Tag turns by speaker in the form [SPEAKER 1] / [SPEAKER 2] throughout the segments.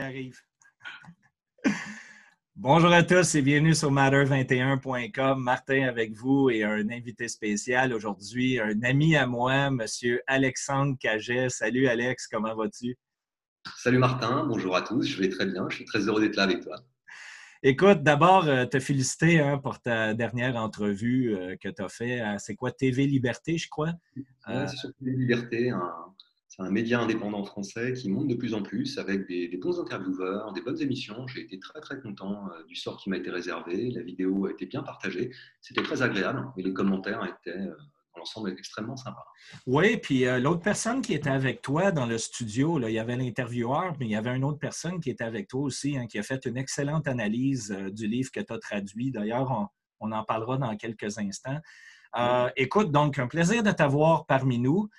[SPEAKER 1] arrive. Bonjour à tous et bienvenue sur matter21.com. Martin avec vous et un invité spécial aujourd'hui, un ami à moi, Monsieur Alexandre Caget. Salut Alex, comment vas-tu?
[SPEAKER 2] Salut Martin, bonjour à tous, je vais très bien, je suis très heureux d'être là avec toi.
[SPEAKER 1] Écoute, d'abord, euh, te féliciter hein, pour ta dernière entrevue euh, que tu as fait. C'est quoi, TV Liberté, je crois?
[SPEAKER 2] c'est sur TV Liberté, un, c'est un média indépendant français qui monte de plus en plus avec des, bons intervieweurs, des bonnes émissions. J'ai été très très content euh, du sort qui m'a été réservé. La vidéo a été bien partagée. C'était très agréable et les commentaires étaient euh, dans l'ensemble extrêmement sympas.
[SPEAKER 1] Oui, puis euh, l'autre personne qui était avec toi dans le studio, là, il y avait l'intervieweur, mais il y avait une autre personne qui était avec toi aussi, hein, qui a fait une excellente analyse du livre que tu as traduit. D'ailleurs, on, on, en parlera dans quelques instants. Écoute, donc, un plaisir de t'avoir parmi nous.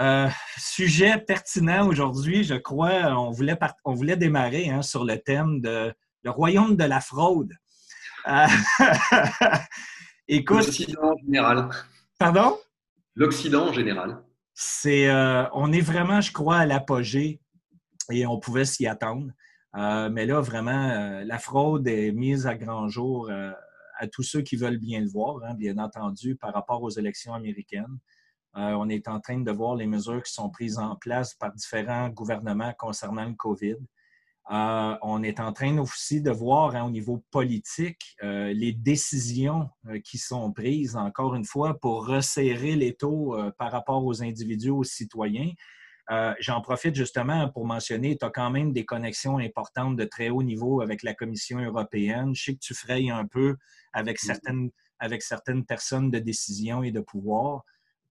[SPEAKER 1] Euh, sujet pertinent aujourd'hui, je crois. On voulait, on voulait démarrer hein, sur le thème de le royaume de la fraude.
[SPEAKER 2] Euh, écoute. L'Occident en général.
[SPEAKER 1] Pardon?
[SPEAKER 2] L'Occident en général.
[SPEAKER 1] C'est, euh, on est vraiment, je crois, à l'apogée et on pouvait s'y attendre. mais là, vraiment, la fraude est mise à grand jour à tous ceux qui veulent bien le voir, hein, bien entendu, par rapport aux élections américaines. Euh, on est en train de voir les mesures qui sont prises en place par différents gouvernements concernant le COVID. Euh, on est en train aussi de voir hein, au niveau politique euh, les décisions qui sont prises, encore une fois, pour resserrer les taux par rapport aux individus, aux citoyens. J'en profite justement pour mentionner, tu as quand même des connexions importantes de très haut niveau avec la Commission européenne. Je sais que tu frayes un peu avec certaines, avec certaines personnes de décision et de pouvoir.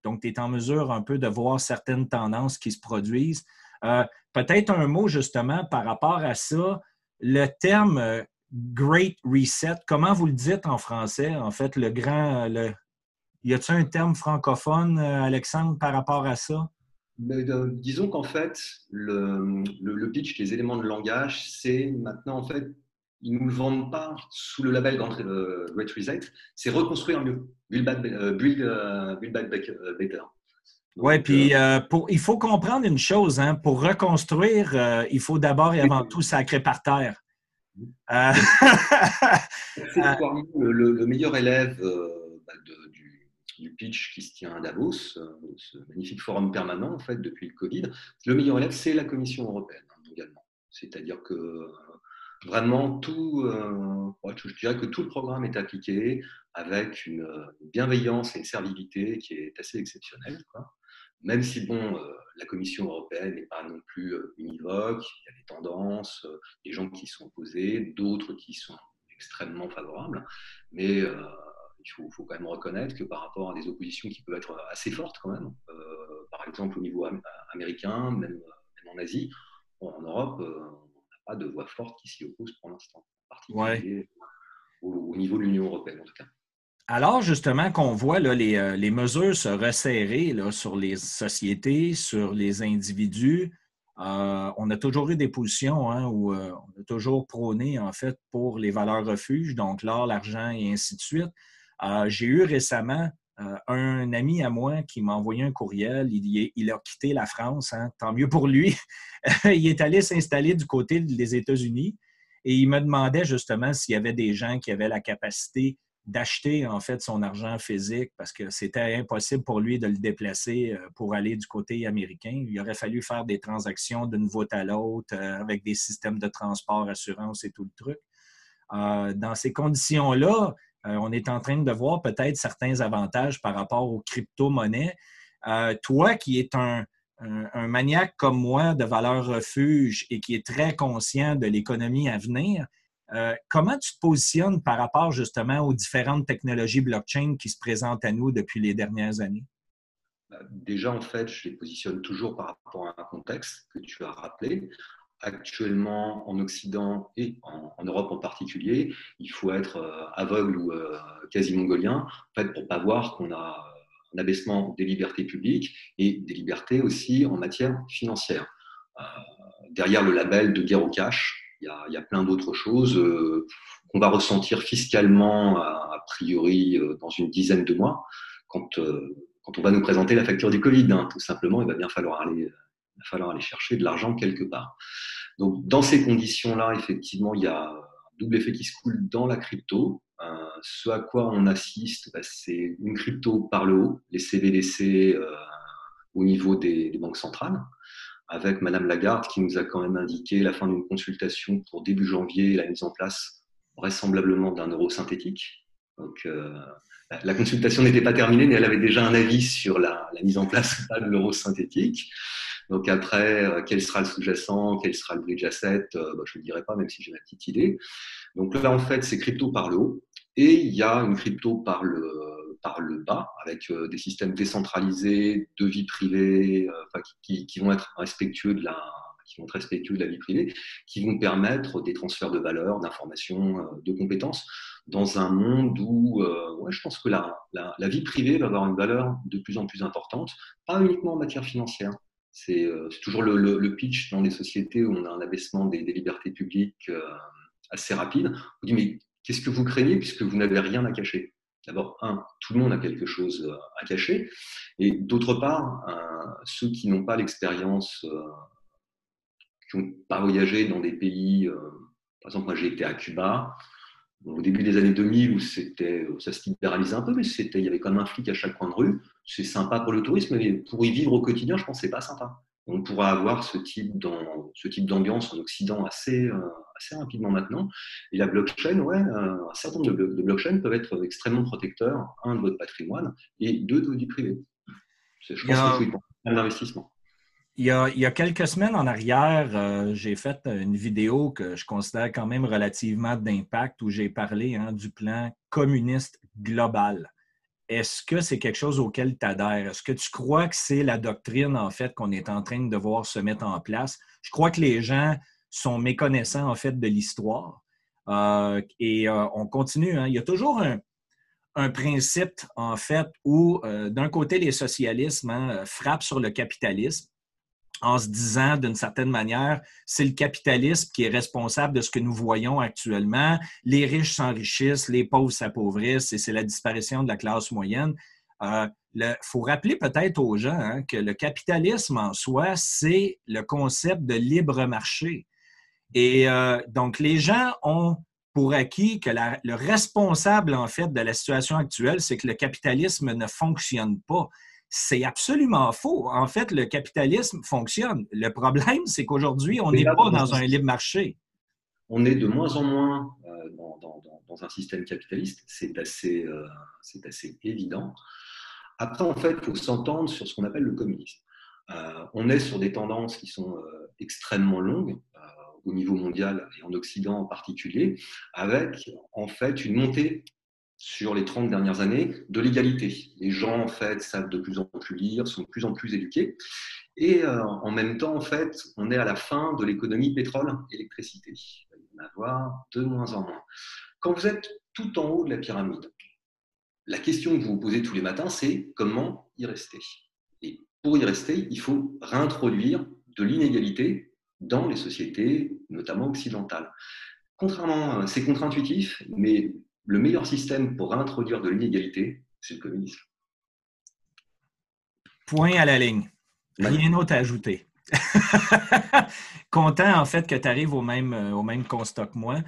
[SPEAKER 1] Donc, tu es en mesure un peu de voir certaines tendances qui se produisent. Euh, peut-être un mot justement par rapport à ça. Le terme euh, Great Reset, comment vous le dites en français? En fait, le grand. Le... Y a-t-il un terme francophone, euh, Alexandre, par rapport à ça?
[SPEAKER 2] disons qu'en fait, le, le, pitch, les éléments de langage, c'est maintenant en fait ils ne nous le vendent pas sous le label Great Reset, c'est reconstruire mieux, build back, euh, euh, euh, better.
[SPEAKER 1] Oui, puis pour, il faut comprendre une chose, hein, pour reconstruire, il faut d'abord et avant tout sacrer par terre.
[SPEAKER 2] c'est le, le, meilleur élève bah, du, du, pitch qui se tient à Davos, ce magnifique forum permanent en fait depuis le Covid. Le meilleur élève, c'est la Commission européenne hein, également. C'est-à-dire que vraiment tout, euh, je dirais que tout le programme est appliqué avec une, bienveillance et une servilité qui est assez exceptionnelle. Même si bon, euh, la Commission européenne n'est pas non plus euh, univoque, il y a des tendances, des gens qui sont opposés, d'autres qui sont extrêmement favorables, mais il faut, quand même reconnaître que par rapport à des oppositions qui peuvent être assez fortes quand même, par exemple au niveau américain, même en Asie, en Europe, pas de voix forte qui s'y oppose pour l'instant, particulier au, niveau de l'Union européenne en tout cas.
[SPEAKER 1] Alors, justement, qu'on voit là, les, euh, les, mesures se resserrer là, sur les sociétés, sur les individus, euh, on a toujours eu des positions hein, où euh, on a toujours prôné, en fait, pour les valeurs refuges, donc l'or, l'argent et ainsi de suite. J'ai eu récemment euh, un ami à moi qui m'a envoyé un courriel, il, a quitté la France, hein. tant mieux pour lui. il est allé s'installer du côté des États-Unis et il me demandait justement s'il y avait des gens qui avaient la capacité d'acheter en fait son argent physique parce que c'était impossible pour lui de le déplacer euh, pour aller du côté américain. Il aurait fallu faire des transactions d'une voûte à l'autre euh, avec des systèmes de transport, assurance et tout le truc. dans ces conditions-là, on est en train de voir peut-être certains avantages par rapport aux crypto-monnaies. Euh, toi qui es un, maniaque comme moi de valeur refuge et qui est très conscient de l'économie à venir, euh, comment tu te positionnes par rapport justement aux différentes technologies blockchain qui se présentent à nous depuis les dernières années?
[SPEAKER 2] Bah, déjà, en fait, je les positionne toujours par rapport à un contexte que tu as rappelé actuellement en Occident et en, Europe en particulier, il faut être euh, aveugle ou euh, quasi mongolien en fait, pour ne pas voir qu'on a un abaissement des libertés publiques et des libertés aussi en matière financière. Euh, derrière le label de guerre au cash, il y a, plein d'autres choses qu'on va ressentir fiscalement a, priori dans une dizaine de mois quand, quand on va nous présenter la facture du Covid. Hein. tout simplement, il va bien falloir aller va falloir aller chercher de l'argent quelque part. Donc, dans ces conditions-là, effectivement, il y a un double effet qui se coule dans la crypto. Euh, ce à quoi on assiste, bah, c'est une crypto par le haut, les CBDC euh, au niveau des, banques centrales, avec Madame Lagarde qui nous a quand même indiqué la fin d'une consultation pour début janvier la mise en place vraisemblablement d'un euro synthétique. Donc, euh, la consultation n'était pas terminée, mais elle avait déjà un avis sur la mise en place de l'euro synthétique. Donc après, euh, quel sera le sous-jacent, quel sera le bridge asset, euh, bah, je ne le dirai pas, même si j'ai ma petite idée. Donc là, en fait, c'est crypto par le haut. Et il y a une crypto par le, par le bas, avec euh, des systèmes décentralisés de vie privée, qui, vont être respectueux de la qui vont respectueux de la vie privée, qui vont permettre des transferts de valeurs, d'informations, de compétences, dans un monde où je pense que la, la, vie privée va avoir une valeur de plus en plus importante, pas uniquement en matière financière, c'est toujours le, pitch dans les sociétés où on a un abaissement des, libertés publiques euh, assez rapide. On dit, mais qu'est-ce que vous craignez puisque vous n'avez rien à cacher? D'abord, un, tout le monde a quelque chose euh, à cacher. Et d'autre part, ceux qui n'ont pas l'expérience, qui n'ont pas voyagé dans des pays, par exemple, moi j'ai été à Cuba, au début des années 2000 où c'était, ça se libéralisait un peu, mais c'était, il y avait quand même un flic à chaque coin de rue. C'est sympa pour le tourisme, mais pour y vivre au quotidien, je pense que c'est pas sympa. On pourra avoir ce type, dans, ce type d'ambiance en Occident assez, euh, assez rapidement maintenant. Et la blockchain, ouais, euh, un certain nombre de, blockchains peuvent être extrêmement protecteurs, un, de votre patrimoine, et deux, de votre vie privée. Je pense qu'il faut y.
[SPEAKER 1] Il y, a, quelques semaines en arrière, euh, j'ai fait une vidéo que je considère quand même relativement d'impact où j'ai parlé hein, du plan communiste global. Est-ce que c'est quelque chose auquel tu adhères? Est-ce que tu crois que c'est la doctrine, en fait, qu'on est en train de devoir se mettre en place? Je crois que les gens sont méconnaissants, en fait, de l'histoire. Euh, et euh, on continue. Hein. Il y a toujours un, un principe, en fait, où, d'un côté, les socialismes hein, frappent sur le capitalisme en se disant d'une certaine manière, c'est le capitalisme qui est responsable de ce que nous voyons actuellement. Les riches s'enrichissent, les pauvres s'appauvrissent et c'est la disparition de la classe moyenne. Il euh, faut rappeler peut-être aux gens hein, que le capitalisme en soi, c'est le concept de libre marché. Et euh, donc, les gens ont pour acquis que le responsable, en fait, de la situation actuelle, c'est que le capitalisme ne fonctionne pas. C'est absolument faux. En fait, le capitalisme fonctionne. Le problème, c'est qu'aujourd'hui, on n'est pas dans un libre marché.
[SPEAKER 2] On est de moins en moins euh, dans, un système capitaliste. C'est assez, euh, assez évident. Après, en fait, il faut s'entendre sur ce qu'on appelle le communisme. Euh, on est sur des tendances qui sont extrêmement longues au niveau mondial et en Occident en particulier, avec en fait une montée sur les 30 dernières années de l'égalité. Les gens, en fait, savent de plus en plus lire, sont de plus en plus éduqués. Et euh, en même temps, en fait, on est à la fin de l'économie pétrole-électricité. Il va y en avoir de moins en moins. Quand vous êtes tout en haut de la pyramide, la question que vous vous posez tous les matins, c'est comment y rester? Et pour y rester, il faut réintroduire de l'inégalité dans les sociétés, notamment occidentales. Contrairement, c'est contre-intuitif, mais le meilleur système pour introduire de l'inégalité, c'est le communisme.
[SPEAKER 1] Point à la ligne. Rien d'autre à ajouter. Content, en fait, que tu arrives au même, euh, au même constat que moi.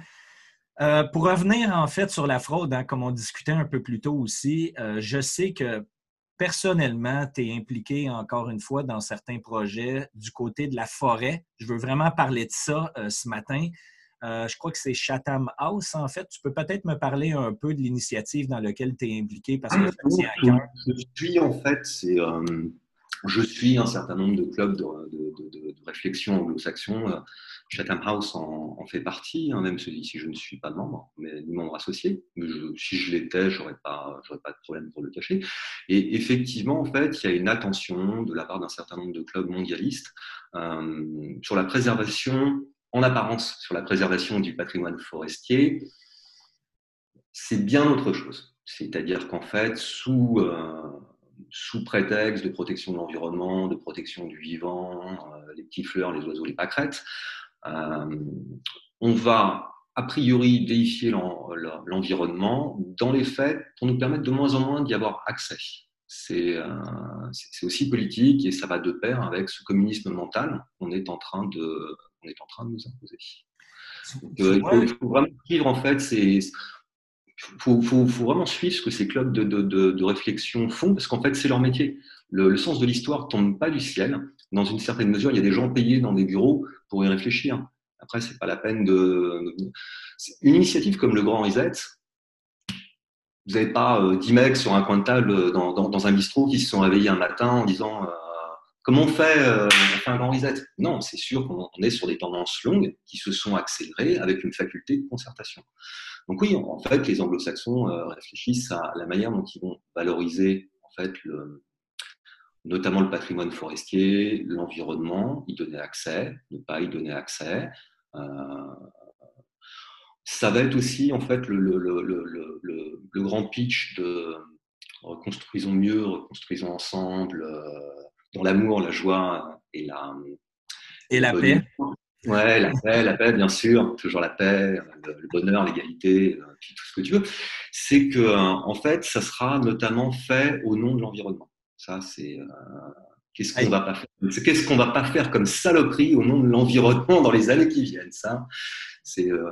[SPEAKER 1] Euh, pour revenir, en fait, sur la fraude, hein, comme on discutait un peu plus tôt aussi, euh, je sais que personnellement, tu es impliqué encore une fois dans certains projets du côté de la forêt. Je veux vraiment parler de ça ce matin. Euh, je crois que c'est Chatham House, en fait. Tu peux peut-être me parler un peu de l'initiative dans laquelle tu es impliqué parce que
[SPEAKER 2] ah, Je suis, en fait, euh, je suis un certain nombre de clubs de, réflexion anglo-saxon. Chatham House en, fait partie, hein, même si je ne suis pas membre, mais membre associé. Mais si je l'étais, je n'aurais pas, pas de problème pour le cacher. Et effectivement, en fait, il y a une attention de la part d'un certain nombre de clubs mondialistes euh, sur la préservation en apparence sur la préservation du patrimoine forestier, c'est bien autre chose. C'est-à-dire qu'en fait, sous, euh, sous prétexte de protection de l'environnement, de protection du vivant, euh, les petits fleurs, les oiseaux, les pâquerettes, euh, on va a priori déifier l'environnement dans les faits pour nous permettre de moins en moins d'y avoir accès. C'est aussi politique et ça va de pair avec ce communisme mental qu'on est en train de, est en train de nous imposer. il, faut, vraiment suivre, en fait, il faut, vraiment suivre ce que ces clubs de, réflexion font, parce qu'en fait, c'est leur métier. Le, sens de l'histoire tombe pas du ciel. Dans une certaine mesure, il y a des gens payés dans des bureaux pour y réfléchir. Après, c'est pas la peine de. Une initiative comme le Grand Reset, vous n'avez pas euh, 10 mecs sur un coin de table euh, dans, dans, un bistrot qui se sont réveillés un matin en disant euh, comment on fait, euh, on un grand reset? Non, c'est sûr qu'on est sur des tendances longues qui se sont accélérées avec une faculté de concertation. Donc oui, en fait, les anglo-saxons réfléchissent à la manière dont ils vont valoriser en fait notamment le patrimoine forestier, l'environnement, y donner accès, ne pas y donner accès. Euh, ça va être aussi en fait le, grand pitch de reconstruisons mieux, reconstruisons ensemble, euh, dans l'amour, la joie et la
[SPEAKER 1] et la paix.
[SPEAKER 2] Ouais, la paix, la paix, bien sûr, toujours la paix, le, bonheur, l'égalité, euh, tout ce que tu veux. C'est que en fait, ça sera notamment fait au nom de l'environnement. Ça, c'est qu'est-ce qu'on va pas faire? Qu'est-ce qu'on va pas faire comme saloperie au nom de l'environnement dans les années qui viennent Ça, c'est euh,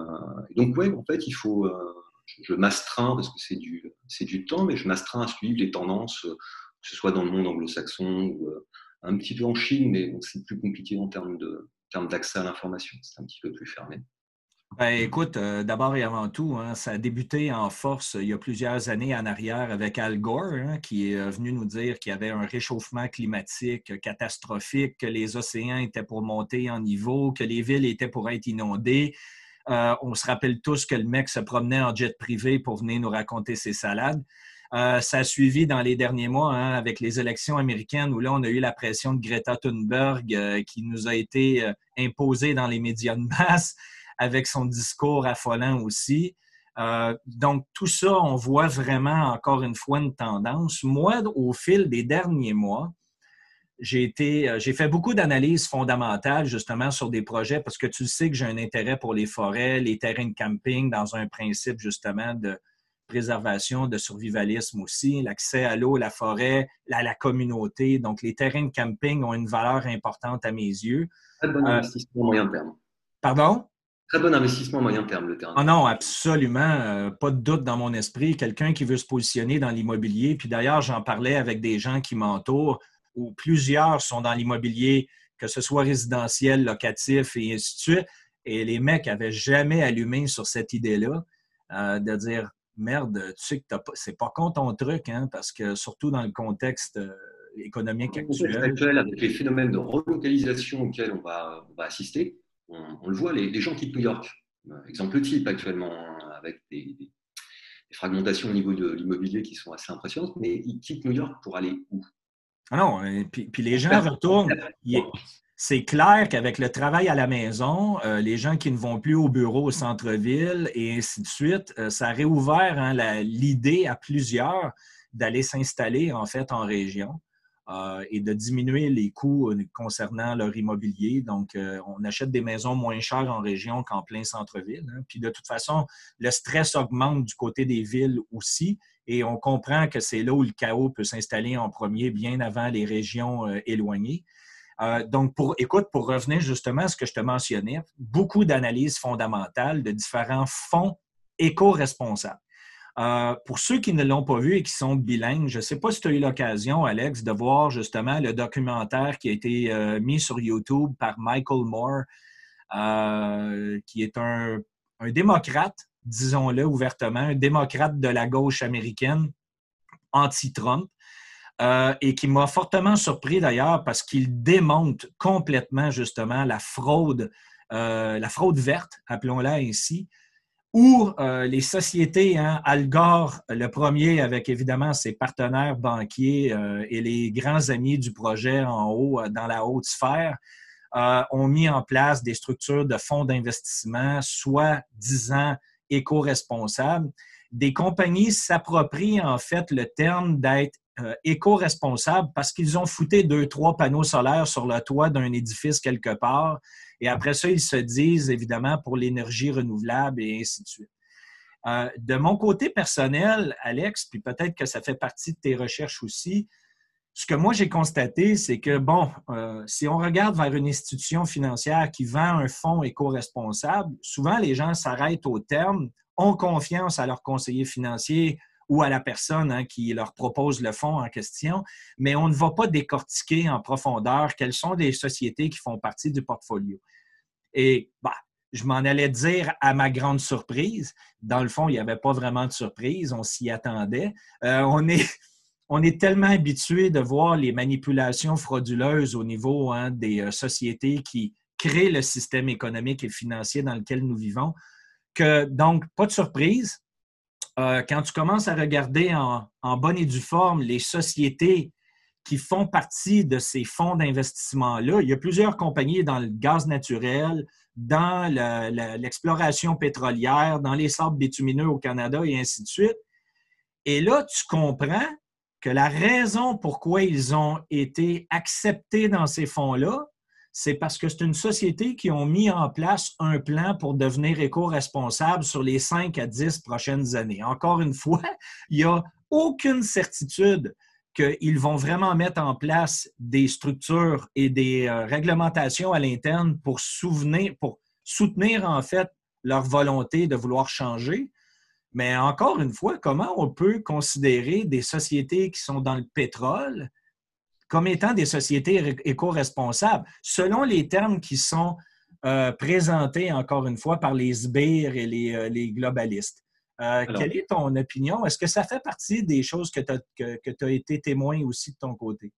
[SPEAKER 2] donc ouais, en fait, il faut. Euh, je m'astreins parce que c'est du c'est du temps, mais je m'astreins à suivre les tendances, euh, que ce soit dans le monde anglo-saxon ou un petit peu en Chine, mais c'est plus compliqué en termes d'accès à l'information. C'est un petit peu plus fermé.
[SPEAKER 1] Ben, écoute, d'abord et avant tout, hein, ça a débuté en force il y a plusieurs années en arrière avec Al Gore, hein, qui est venu nous dire qu'il y avait un réchauffement climatique catastrophique, que les océans étaient pour monter en niveau, que les villes étaient pour être inondées, euh, on se rappelle tous que le mec se promenait en jet privé pour venir nous raconter ses salades. Euh, ça a suivi dans les derniers mois hein, avec les élections américaines où là, on a eu la pression de Greta Thunberg euh, qui nous a été imposée dans les médias de masse avec son discours affolant aussi. donc, tout ça, on voit vraiment encore une fois une tendance. Moi, au fil des derniers mois, euh, j'ai fait beaucoup d'analyses fondamentales justement sur des projets parce que tu sais que j'ai un intérêt pour les forêts, les terrains de camping dans un principe justement de préservation, de survivalisme aussi, l'accès à l'eau, la forêt, à la communauté. Donc, les terrains de camping ont une valeur importante à mes yeux.
[SPEAKER 2] Très bon euh, investissement moyen terme.
[SPEAKER 1] Pardon?
[SPEAKER 2] Très bon investissement moyen terme, le terrain.
[SPEAKER 1] Oh non, absolument. Euh, pas de doute dans mon esprit. Quelqu'un qui veut se positionner dans l'immobilier. Puis d'ailleurs, j'en parlais avec des gens qui m'entourent où plusieurs sont dans l'immobilier, que ce soit résidentiel, locatif et ainsi de suite. Et les mecs n'avaient jamais allumé sur cette idée-là euh, de dire merde, tu sais que c'est pas con ton truc, hein, parce que surtout dans le contexte euh, économique actuel.
[SPEAKER 2] Avec les phénomènes de relocalisation auxquels on va, assister, on, le voit, les, gens quittent New York. Euh, exemple type actuellement, hein, avec des, des, fragmentations au niveau de l'immobilier qui sont assez impressionnantes, mais ils quittent New York pour aller où?
[SPEAKER 1] Ah non, euh, puis, les gens retournent. C'est clair qu'avec le travail à la maison, euh, les gens qui ne vont plus au bureau au centre-ville et ainsi de suite, euh, ça a réouvert hein, l'idée à plusieurs d'aller s'installer en fait en région et de diminuer les coûts concernant leur immobilier. Donc, on achète des maisons moins chères en région qu'en plein centre-ville. Hein. Puis de toute façon, le stress augmente du côté des villes aussi et on comprend que c'est là où le chaos peut s'installer en premier, bien avant les régions euh, éloignées. Euh, donc, pour, écoute, pour revenir justement à ce que je te mentionnais, beaucoup d'analyses fondamentales de différents fonds éco-responsables. Euh, pour ceux qui ne l'ont pas vu et qui sont bilingues, je ne sais pas si tu as eu l'occasion, Alex, de voir justement le documentaire qui a été mis sur YouTube par Michael Moore, qui est un, un démocrate disons-le ouvertement, un démocrate de la gauche américaine, anti-Trump, euh, et qui m'a fortement surpris d'ailleurs parce qu'il démonte complètement justement la fraude, euh, la fraude verte, appelons-la ainsi, où euh, les sociétés, hein, Al Gore, le premier avec évidemment ses partenaires banquiers et les grands amis du projet en haut, dans la haute sphère, ont mis en place des structures de fonds d'investissement, soit disant éco-responsable. Des compagnies s'approprient en fait le terme d'être euh, éco-responsable parce qu'ils ont fouté deux, trois panneaux solaires sur le toit d'un édifice quelque part. Et après ça, ils se disent évidemment pour l'énergie renouvelable et ainsi de suite. Euh, de mon côté personnel, Alex, puis peut-être que ça fait partie de tes recherches aussi, ce que moi j'ai constaté, c'est que, bon, euh, si on regarde vers une institution financière qui vend un fonds éco-responsable, souvent les gens s'arrêtent au terme, ont confiance à leur conseiller financier ou à la personne hein, qui leur propose le fonds en question, mais on ne va pas décortiquer en profondeur quelles sont les sociétés qui font partie du portfolio. Et bah, je m'en allais dire à ma grande surprise. Dans le fond, il n'y avait pas vraiment de surprise, on s'y attendait. Euh, on, est, on est tellement habitué de voir les manipulations frauduleuses au niveau hein, des euh, sociétés qui créent le système économique et financier dans lequel nous vivons que, donc, pas de surprise. Euh, quand tu commences à regarder en, bonne et due forme les sociétés qui font partie de ces fonds d'investissement-là, il y a plusieurs compagnies dans le gaz naturel, dans l'exploration pétrolière, dans les sables bitumineux au Canada et ainsi de suite. Et là, tu comprends que la raison pourquoi ils ont été acceptés dans ces fonds-là, c'est parce que c'est une société qui ont mis en place un plan pour devenir éco-responsable sur les 5 à 10 prochaines années. Encore une fois, il n'y a aucune certitude qu'ils vont vraiment mettre en place des structures et des euh, réglementations à l'interne pour, pour soutenir en fait leur volonté de vouloir changer. Mais encore une fois, comment on peut considérer des sociétés qui sont dans le pétrole comme étant des sociétés éco-responsables, selon les termes qui sont euh, présentés, encore une fois, par les sbires et les euh, globalistes? Euh, quelle est ton opinion? Est-ce que ça fait partie des choses que tu as, été témoin aussi de ton côté?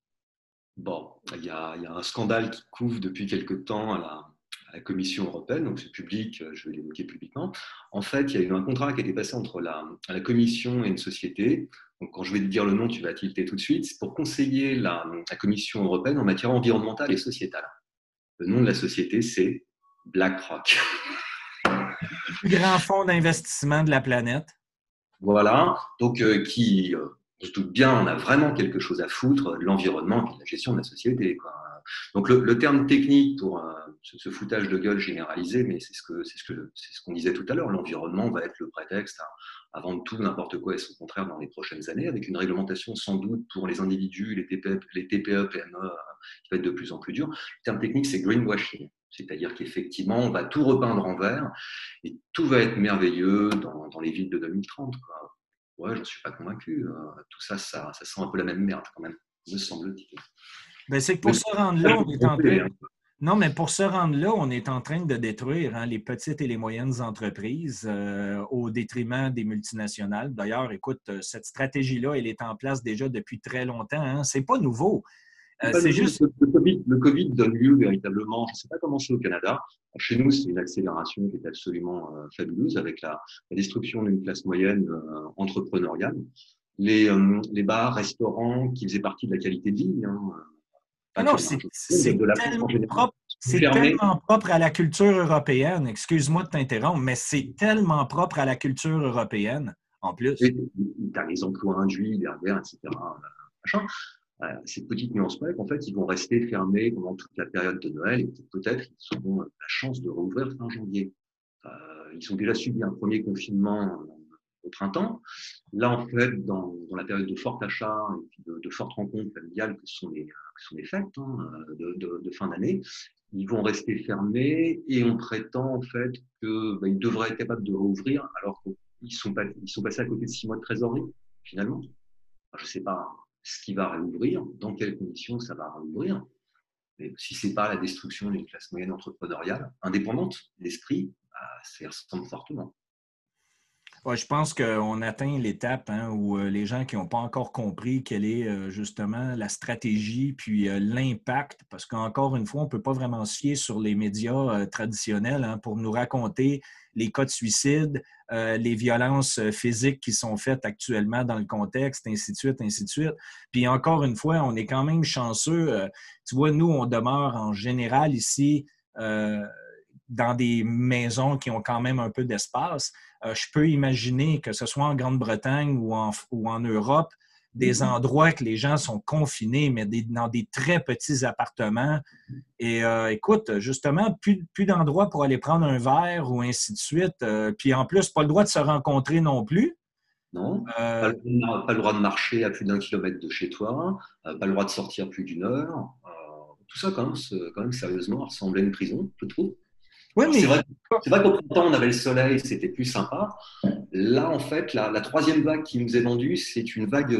[SPEAKER 2] Bon, il y, a, un scandale qui couvre depuis quelque temps à la, Commission européenne, donc c'est public, je vais l'évoquer publiquement. En fait, il y a eu un contrat qui a été passé entre la, la Commission et une société. Donc, quand je vais te dire le nom, tu vas tilter tout de suite. C'est pour conseiller la, la Commission européenne en matière environnementale et sociétale. Le nom de la société, c'est BlackRock.
[SPEAKER 1] plus grand fonds d'investissement de la planète.
[SPEAKER 2] Voilà, donc euh, qui, euh, je doute bien, on a vraiment quelque chose à foutre de l'environnement et de la gestion de la société. Donc le, terme technique pour euh, ce, foutage de gueule généralisé, mais c'est ce que c'est ce que c'est ce qu'on disait tout à l'heure. L'environnement va être le prétexte avant tout n'importe quoi et son contraire dans les prochaines années, avec une réglementation sans doute pour les individus, les TPE, les TPE PME, qui va être de plus en plus dur. Le terme technique, c'est greenwashing. C'est-à-dire qu'effectivement, on va tout repeindre en vert et tout va être merveilleux dans, les villes de 2030. Quoi. Ouais, j'en suis pas convaincu. Euh, tout ça, ça, sent un peu la même merde quand même, me semble-t-il.
[SPEAKER 1] Ben, c'est que pour se rendre là, on est en train. Non, mais pour se rendre là, on est en train de détruire hein, les petites et les moyennes entreprises euh, au détriment des multinationales. D'ailleurs, écoute, euh, cette stratégie-là, elle est en place déjà depuis très longtemps. Hein. Ce n'est pas nouveau.
[SPEAKER 2] Euh, c'est juste... Le COVID, donne lieu véritablement, je ne sais pas comment c'est au Canada, chez nous c'est une accélération qui est absolument euh, fabuleuse avec la, destruction d'une classe moyenne entrepreneuriale. Les, les, bars, restaurants qui faisaient partie de la qualité de vie. Hein,
[SPEAKER 1] ah non, c'est tellement, propre, tellement propre à la culture européenne. Excuse-moi de t'interrompre, mais c'est tellement propre à la culture européenne en plus. Tu
[SPEAKER 2] as les emplois induits derrière, etc. Machin cette petite nuance près qu'en fait, ils vont rester fermés pendant toute la période de Noël et peut-être qu'ils auront la chance de rouvrir fin janvier. Euh, ils ont déjà subi un premier confinement au printemps. Là, en fait, dans, la période de fort achat et de, de fortes rencontres familiales que sont les, que sont les fêtes hein, de, fin d'année, ils vont rester fermés et on prétend en fait qu'ils bah, devraient être capables de rouvrir alors qu'ils sont, ils sont passés à côté de six mois de trésorerie, finalement. je ne sais pas, ce qui va réouvrir, dans quelles conditions ça va réouvrir. Mais si ce n'est pas la destruction d'une classe moyenne entrepreneuriale, indépendante, l'esprit, bah, ça ressemble fortement.
[SPEAKER 1] Je pense qu'on atteint l'étape hein, où euh, les gens qui n'ont pas encore compris quelle est euh, justement la stratégie puis euh, l'impact, parce qu'encore une fois, on ne peut pas vraiment se fier sur les médias traditionnels hein, pour nous raconter les cas de suicide, les violences physiques qui sont faites actuellement dans le contexte, ainsi de suite, ainsi de suite. Puis encore une fois, on est quand même chanceux. Tu vois, nous, on demeure en général ici dans des maisons qui ont quand même un peu d'espace. je peux imaginer que ce soit en Grande-Bretagne ou en, ou en Europe, des mm-hmm. endroits que les gens sont confinés, mais dans des très petits appartements. Et euh, écoute, justement, plus, plus d'endroits pour aller prendre un verre ou ainsi de suite. Euh, puis en plus, pas le droit de se rencontrer non plus.
[SPEAKER 2] Non. Pas, le, droit de marcher à plus d'un kilomètre de chez toi, pas le droit de sortir plus d'une heure. tout ça, quand même, quand même sérieusement, ressemblait à une prison, je trouve. Oui, mais... C'est vrai, vrai qu'au printemps, on avait le soleil, c'était plus sympa. Là, en fait, la, troisième vague qui nous est vendue, c'est une vague,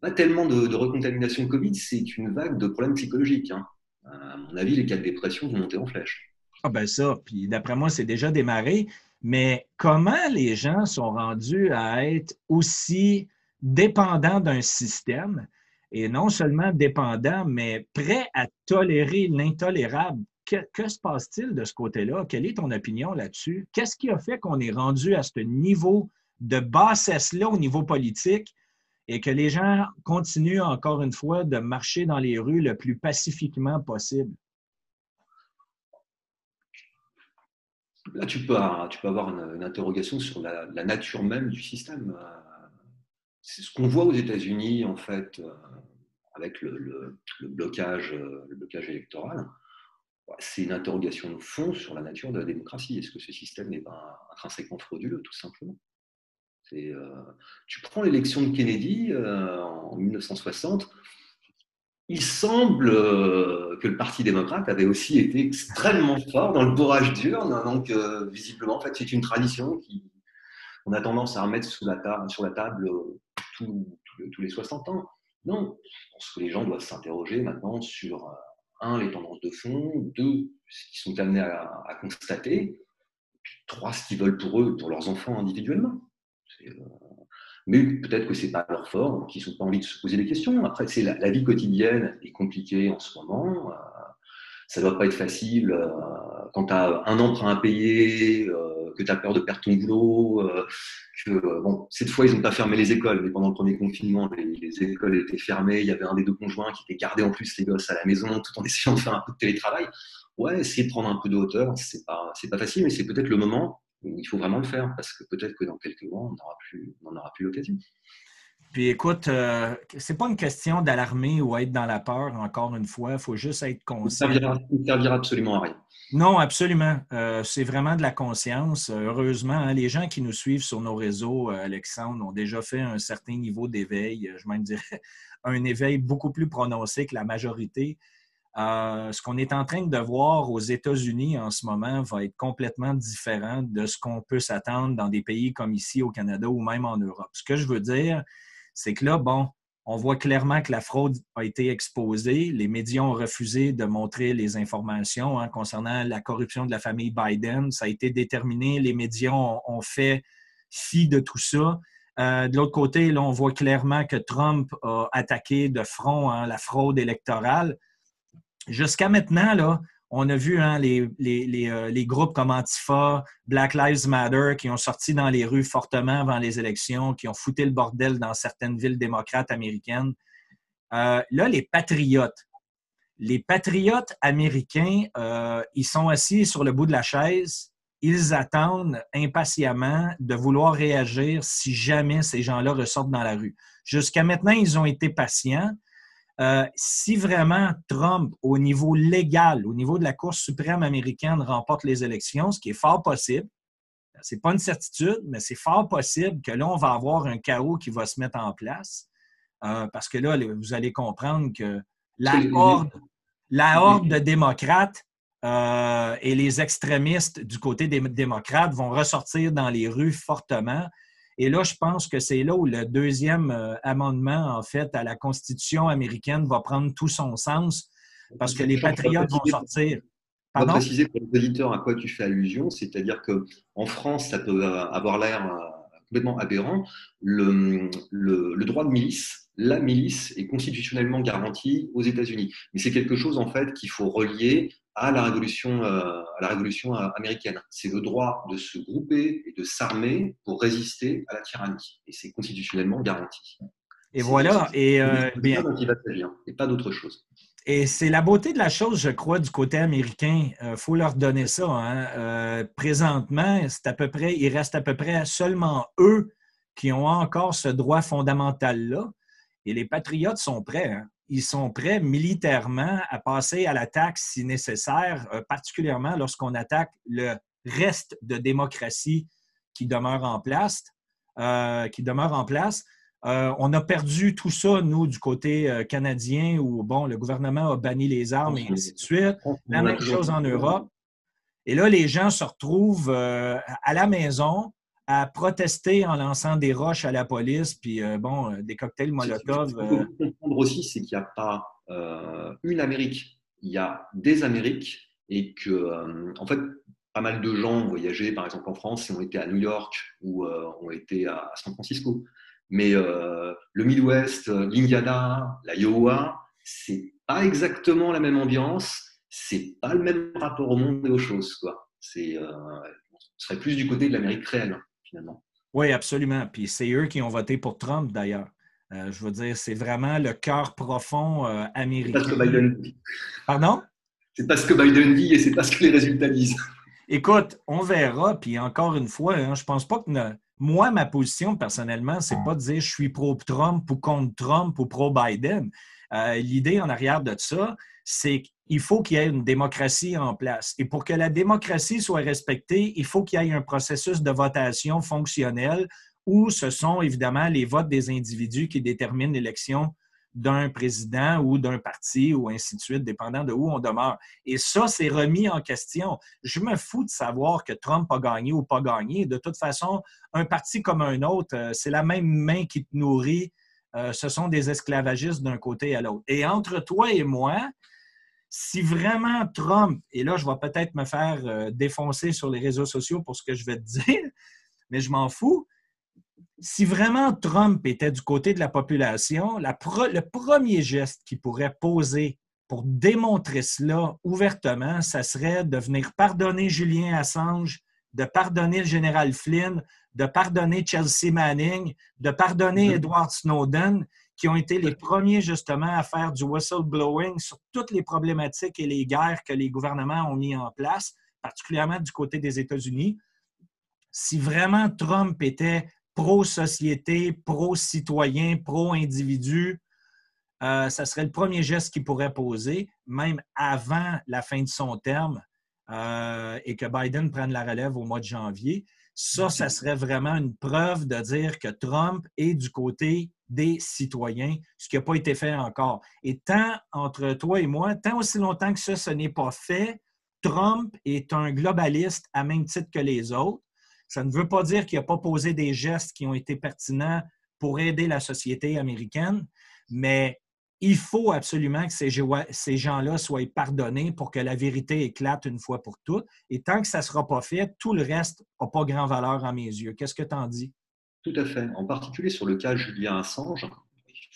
[SPEAKER 2] pas tellement de, de, recontamination Covid, c'est une vague de problèmes psychologiques. Hein. À mon avis, les cas de dépression vont monter en flèche.
[SPEAKER 1] Ah ben ça, puis d'après moi, c'est déjà démarré. Mais comment les gens sont rendus à être aussi dépendants d'un système et non seulement dépendants, mais prêts à tolérer l'intolérable? Que, se passe-t-il de ce côté-là? Quelle est ton opinion là-dessus? Qu'est-ce qui a fait qu'on est rendu à ce niveau de bassesse-là au niveau politique et que les gens continuent encore une fois de marcher dans les rues le plus pacifiquement possible?
[SPEAKER 2] Là, tu peux, avoir une, interrogation sur la, nature même du système. C'est ce qu'on voit aux États-Unis, en fait, euh, avec le blocage électoral. C'est une interrogation de fond sur la nature de la démocratie. Est-ce que ce système n'est pas intrinsèquement frauduleux, tout simplement? Euh, Tu prends l'élection de Kennedy euh, en 1960, il semble euh, que le Parti démocrate avait aussi été extrêmement fort dans le bourrage d'urne. Donc, euh, visiblement, en fait, c'est une tradition qui, on a tendance à remettre sous la sur la table tous les 60 ans. Non, je pense que les gens doivent s'interroger maintenant sur, un, les tendances de fond, deux, ce qu'ils sont amenés à, constater, trois, ce qu'ils veulent pour eux, pour leurs enfants individuellement mais peut-être que c'est pas leur fort, qu'ils n'ont pas envie de se poser des questions. Après, la, vie quotidienne est compliquée en ce moment. Euh, ça ne doit pas être facile euh, quand tu as un emprunt à payer, euh, que tu as peur de perdre ton boulot. que, bon, cette fois, ils n'ont pas fermé les écoles, mais pendant le premier confinement, les, écoles étaient fermées. Il y avait un des deux conjoints qui était gardé en plus les gosses à la maison tout en essayant de faire un peu de télétravail. Ouais, essayer de prendre un peu de hauteur, c'est pas, pas facile, mais c'est peut-être le moment il faut vraiment le faire parce que peut-être que dans quelques mois, on n'aura plus, plus l'occasion.
[SPEAKER 1] Puis écoute, euh, c'est pas une question d'alarmer ou être dans la peur, encore une fois. Il faut juste être conscient.
[SPEAKER 2] Ça ne servira, absolument à rien.
[SPEAKER 1] Non, absolument. Euh, c'est vraiment de la conscience. Heureusement, hein, les gens qui nous suivent sur nos réseaux, euh, Alexandre, ont déjà fait un certain niveau d'éveil. Je même dirais un éveil beaucoup plus prononcé que la majorité. Euh, ce qu'on est en train de voir aux États-Unis en ce moment va être complètement différent de ce qu'on peut s'attendre dans des pays comme ici au Canada ou même en Europe. Ce que je veux dire, c'est que là, bon, on voit clairement que la fraude a été exposée. Les médias ont refusé de montrer les informations hein, concernant la corruption de la famille Biden. Ça a été déterminé. Les médias ont, fait fi de tout ça. Euh, de l'autre côté, là, on voit clairement que Trump a attaqué de front hein, la fraude électorale jusqu'à maintenant, là, on a vu hein, les, euh, les, groupes comme Antifa, Black Lives Matter qui ont sorti dans les rues fortement avant les élections, qui ont fouté le bordel dans certaines villes démocrates américaines. Euh, là, les patriotes. Les patriotes américains, euh, ils sont assis sur le bout de la chaise. Ils attendent impatiemment de vouloir réagir si jamais ces gens-là ressortent dans la rue. Jusqu'à maintenant, ils ont été patients. Euh, si vraiment Trump, au niveau légal, au niveau de la Cour suprême américaine, remporte les élections, ce qui est fort possible, ce n'est pas une certitude, mais c'est fort possible que là, on va avoir un chaos qui va se mettre en place. Euh, parce que là, vous allez comprendre que la horde, la horde de démocrates euh, et les extrémistes du côté des démocrates vont ressortir dans les rues fortement. Et là, je pense que c'est là où le deuxième euh, amendement, en fait, à la Constitution américaine va prendre tout son sens parce que les patriotes vont sortir.
[SPEAKER 2] Pardon? Je préciser pour les auditeurs à quoi tu fais allusion, c'est-à-dire qu'en France, ça peut avoir l'air euh, complètement aberrant. Le, le, droit de milice, la milice est constitutionnellement garantie aux États-Unis. Mais c'est quelque chose, en fait, qu'il faut relier à la révolution, euh, à la révolution euh, américaine. C'est le droit de se grouper et de s'armer pour résister à la tyrannie. Et c'est constitutionnellement garanti.
[SPEAKER 1] Et voilà. Et, euh, bien,
[SPEAKER 2] il va et pas d'autre chose.
[SPEAKER 1] Et c'est la beauté de la chose, je crois, du côté américain. Il faut leur donner ça. Hein. présentement, c'est à peu près, il reste à peu près seulement eux qui ont encore ce droit fondamental-là. Et les patriotes sont prêts. Hein ils sont prêts militairement à passer à l'attaque si nécessaire, euh, particulièrement lorsqu'on attaque le reste de démocratie qui demeure en place. qui demeure en place. on a perdu tout ça, nous, du côté canadien, où bon, le gouvernement a banni les armes et ainsi de suite. La même chose en Europe. Et là, les gens se retrouvent à la maison à protester en lançant des roches à la police, puis bon, des cocktails Molotov. Ce qu'il
[SPEAKER 2] faut comprendre aussi, c'est qu'il n'y a pas une Amérique, il y a des Amériques et que, en fait, pas mal de gens ont voyagé, par exemple en France, et ont été à New York ou ont été à San Francisco. Mais le Midwest, l'Indiana, l'Iowa, c'est pas exactement la même ambiance, c'est pas le même rapport au monde et aux choses. Quoi. C'est, on serait plus du côté de l'Amérique réelle, finalement.
[SPEAKER 1] Oui, absolument. Puis c'est eux qui ont voté pour Trump, d'ailleurs. Euh, je veux dire, c'est vraiment le cœur profond euh, américain.
[SPEAKER 2] C'est pas ce que Biden dit.
[SPEAKER 1] Pardon?
[SPEAKER 2] C'est pas ce que Biden dit et c'est pas ce que les résultats disent.
[SPEAKER 1] Écoute, on verra. Puis encore une fois, hein, je pense pas que moi, ma position personnellement, c'est pas de dire je suis pro-Trump ou contre Trump ou pro-Biden. Euh, l'idée en arrière de ça, c'est qu'il faut qu'il y ait une démocratie en place. Et pour que la démocratie soit respectée, il faut qu'il y ait un processus de votation fonctionnel où ce sont évidemment les votes des individus qui déterminent l'élection d'un président ou d'un parti ou ainsi de suite, dépendant de où on demeure. Et ça, c'est remis en question. Je me fous de savoir que Trump a gagné ou pas gagné. De toute façon, un parti comme un autre, euh, c'est la même main qui te nourrit. Euh, ce sont des esclavagistes d'un côté à l'autre. Et entre toi et moi, si vraiment Trump, et là, je vais peut-être me faire euh, défoncer sur les réseaux sociaux pour ce que je vais te dire, mais je m'en fous, si vraiment Trump était du côté de la population, le premier geste qu'il pourrait poser pour démontrer cela ouvertement, ça serait de venir pardonner Julien Assange, de pardonner le général Flynn, de pardonner Chelsea Manning, de pardonner mm-hmm. Edward Snowden, qui ont été les premiers justement à faire du whistleblowing sur toutes les problématiques et les guerres que les gouvernements ont mis en place, particulièrement du côté des États-Unis. Si vraiment Trump était pro-société, pro-citoyen, pro-individu, euh, ça serait le premier geste qu'il pourrait poser, même avant la fin de son terme, euh, et que Biden prenne la relève au mois de janvier. Ça, ça serait vraiment une preuve de dire que Trump est du côté des citoyens, ce qui n'a pas été fait encore. Et tant entre toi et moi, tant aussi longtemps que ça, ce n'est pas fait, Trump est un globaliste à même titre que les autres. Ça ne veut pas dire qu'il n'a pas posé des gestes qui ont été pertinents pour aider la société américaine, mais il faut absolument que ces gens-là soient pardonnés pour que la vérité éclate une fois pour toutes. Et tant que ça ne sera pas fait, tout le reste n'a pas grand valeur à mes yeux. Qu'est-ce que tu en dis?
[SPEAKER 2] Tout à fait. En particulier sur le cas Julien Assange,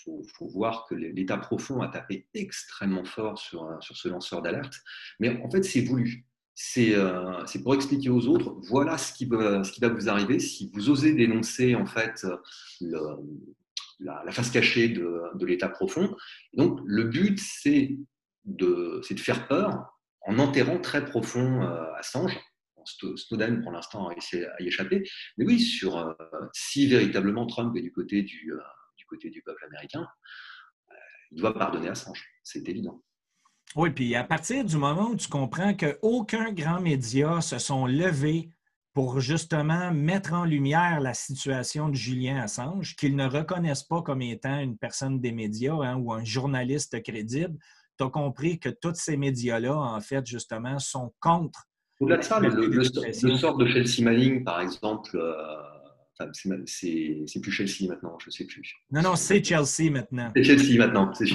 [SPEAKER 2] il faut, voir que l'État profond a tapé extrêmement fort sur, sur ce lanceur d'alerte. Mais en fait, c'est voulu. Euh, c'est pour expliquer aux autres, voilà ce qui, va, ce qui va vous arriver si vous osez dénoncer en fait la, face cachée de, l'État profond. Donc le but, c'est de, de, faire peur en enterrant très profond euh, Assange. Snowden, pour l'instant, a essayé à y échapper. Mais oui, sur euh, si véritablement Trump est du côté du, du, côté du peuple américain, il doit pardonner Assange. C'est évident.
[SPEAKER 1] Oui, puis à partir du moment où tu comprends qu'aucun grand média se sont levés pour justement mettre en lumière la situation de Julien Assange, qu'ils ne reconnaissent pas comme étant une personne des médias hein, ou un journaliste crédible, tu as compris que tous ces médias-là, en fait, justement, sont contre.
[SPEAKER 2] Au-delà de ça, le, sort de Chelsea Manning, par exemple, euh, c'est plus Chelsea maintenant, je ne sais plus.
[SPEAKER 1] Non, non, c'est Chelsea maintenant.
[SPEAKER 2] C'est Chelsea maintenant, c'est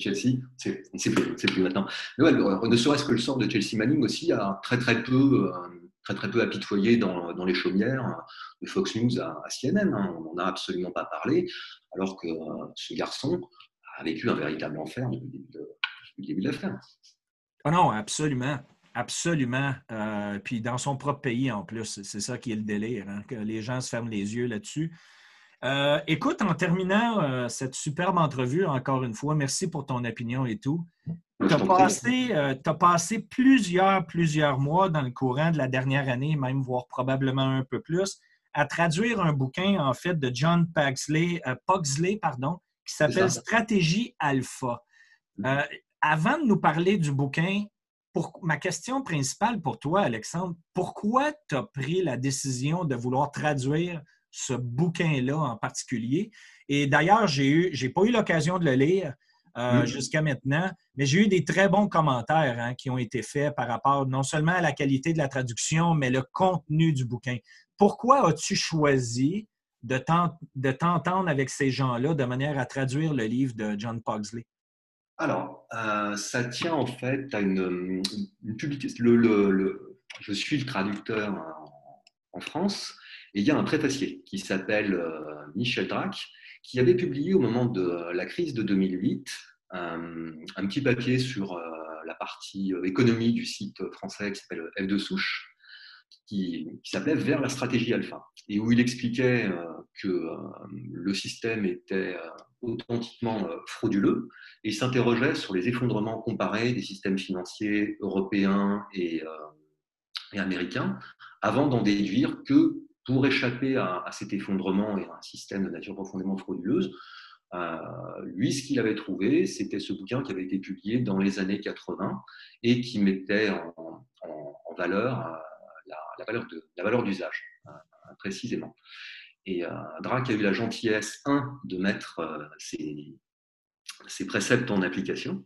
[SPEAKER 2] Chelsea, c'est plus, plus maintenant. Mais ne serait-ce que le sort de Chelsea Manning aussi a très très peu, euh, très, très peu apitoyé dans, dans les chaumières de Fox News à, CNN. Hein. On n'en a absolument pas parlé, alors que euh, ce garçon a vécu un véritable enfer depuis le début de l'affaire.
[SPEAKER 1] Oh non, absolument. Absolument. Euh, puis dans son propre pays en plus, c'est ça qui est le délire, hein, que les gens se ferment les yeux là-dessus. Euh, écoute, en terminant euh, cette superbe entrevue, encore une fois, merci pour ton opinion et tout. Tu as passé, as passé plusieurs, plusieurs mois dans le courant de la dernière année, même voire probablement un peu plus, à traduire un bouquin, en fait, de John Pugsley, Pugsley pardon, qui s'appelle Stratégie Alpha. Mm. avant de nous parler du bouquin, ma question principale pour toi, Alexandre, pourquoi tu as pris la décision de vouloir traduire ce bouquin-là en particulier. Et d'ailleurs, j'ai eu, j'ai pas eu l'occasion de le lire euh, mm. jusqu'à maintenant, mais j'ai eu des très bons commentaires hein, qui ont été faits par rapport non seulement à la qualité de la traduction, mais le contenu du bouquin. Pourquoi as-tu choisi de t'entendre avec ces gens-là de manière à traduire le livre de John Pugsley?
[SPEAKER 2] Alors, euh, ça tient en fait à une, publication. Le, je suis le traducteur en, France et il y a un préfacier qui s'appelle euh, Michel Drac qui avait publié au moment de la crise de 2008 euh, un petit papier sur la partie économie du site français qui s'appelle F2 Souche qui, s'appelait Vers la stratégie alpha, et où il expliquait euh, que euh, le système était euh, authentiquement frauduleux, et il s'interrogeait sur les effondrements comparés des systèmes financiers européens et, américains, avant d'en déduire que pour échapper à, cet effondrement et à un système de nature profondément frauduleuse, lui, ce qu'il avait trouvé, c'était ce bouquin qui avait été publié dans les années 80 et qui mettait en, valeur la, valeur de, la valeur d'usage, hein, précisément. Et euh, Drac a eu la gentillesse, un, de mettre euh, ses, préceptes en application,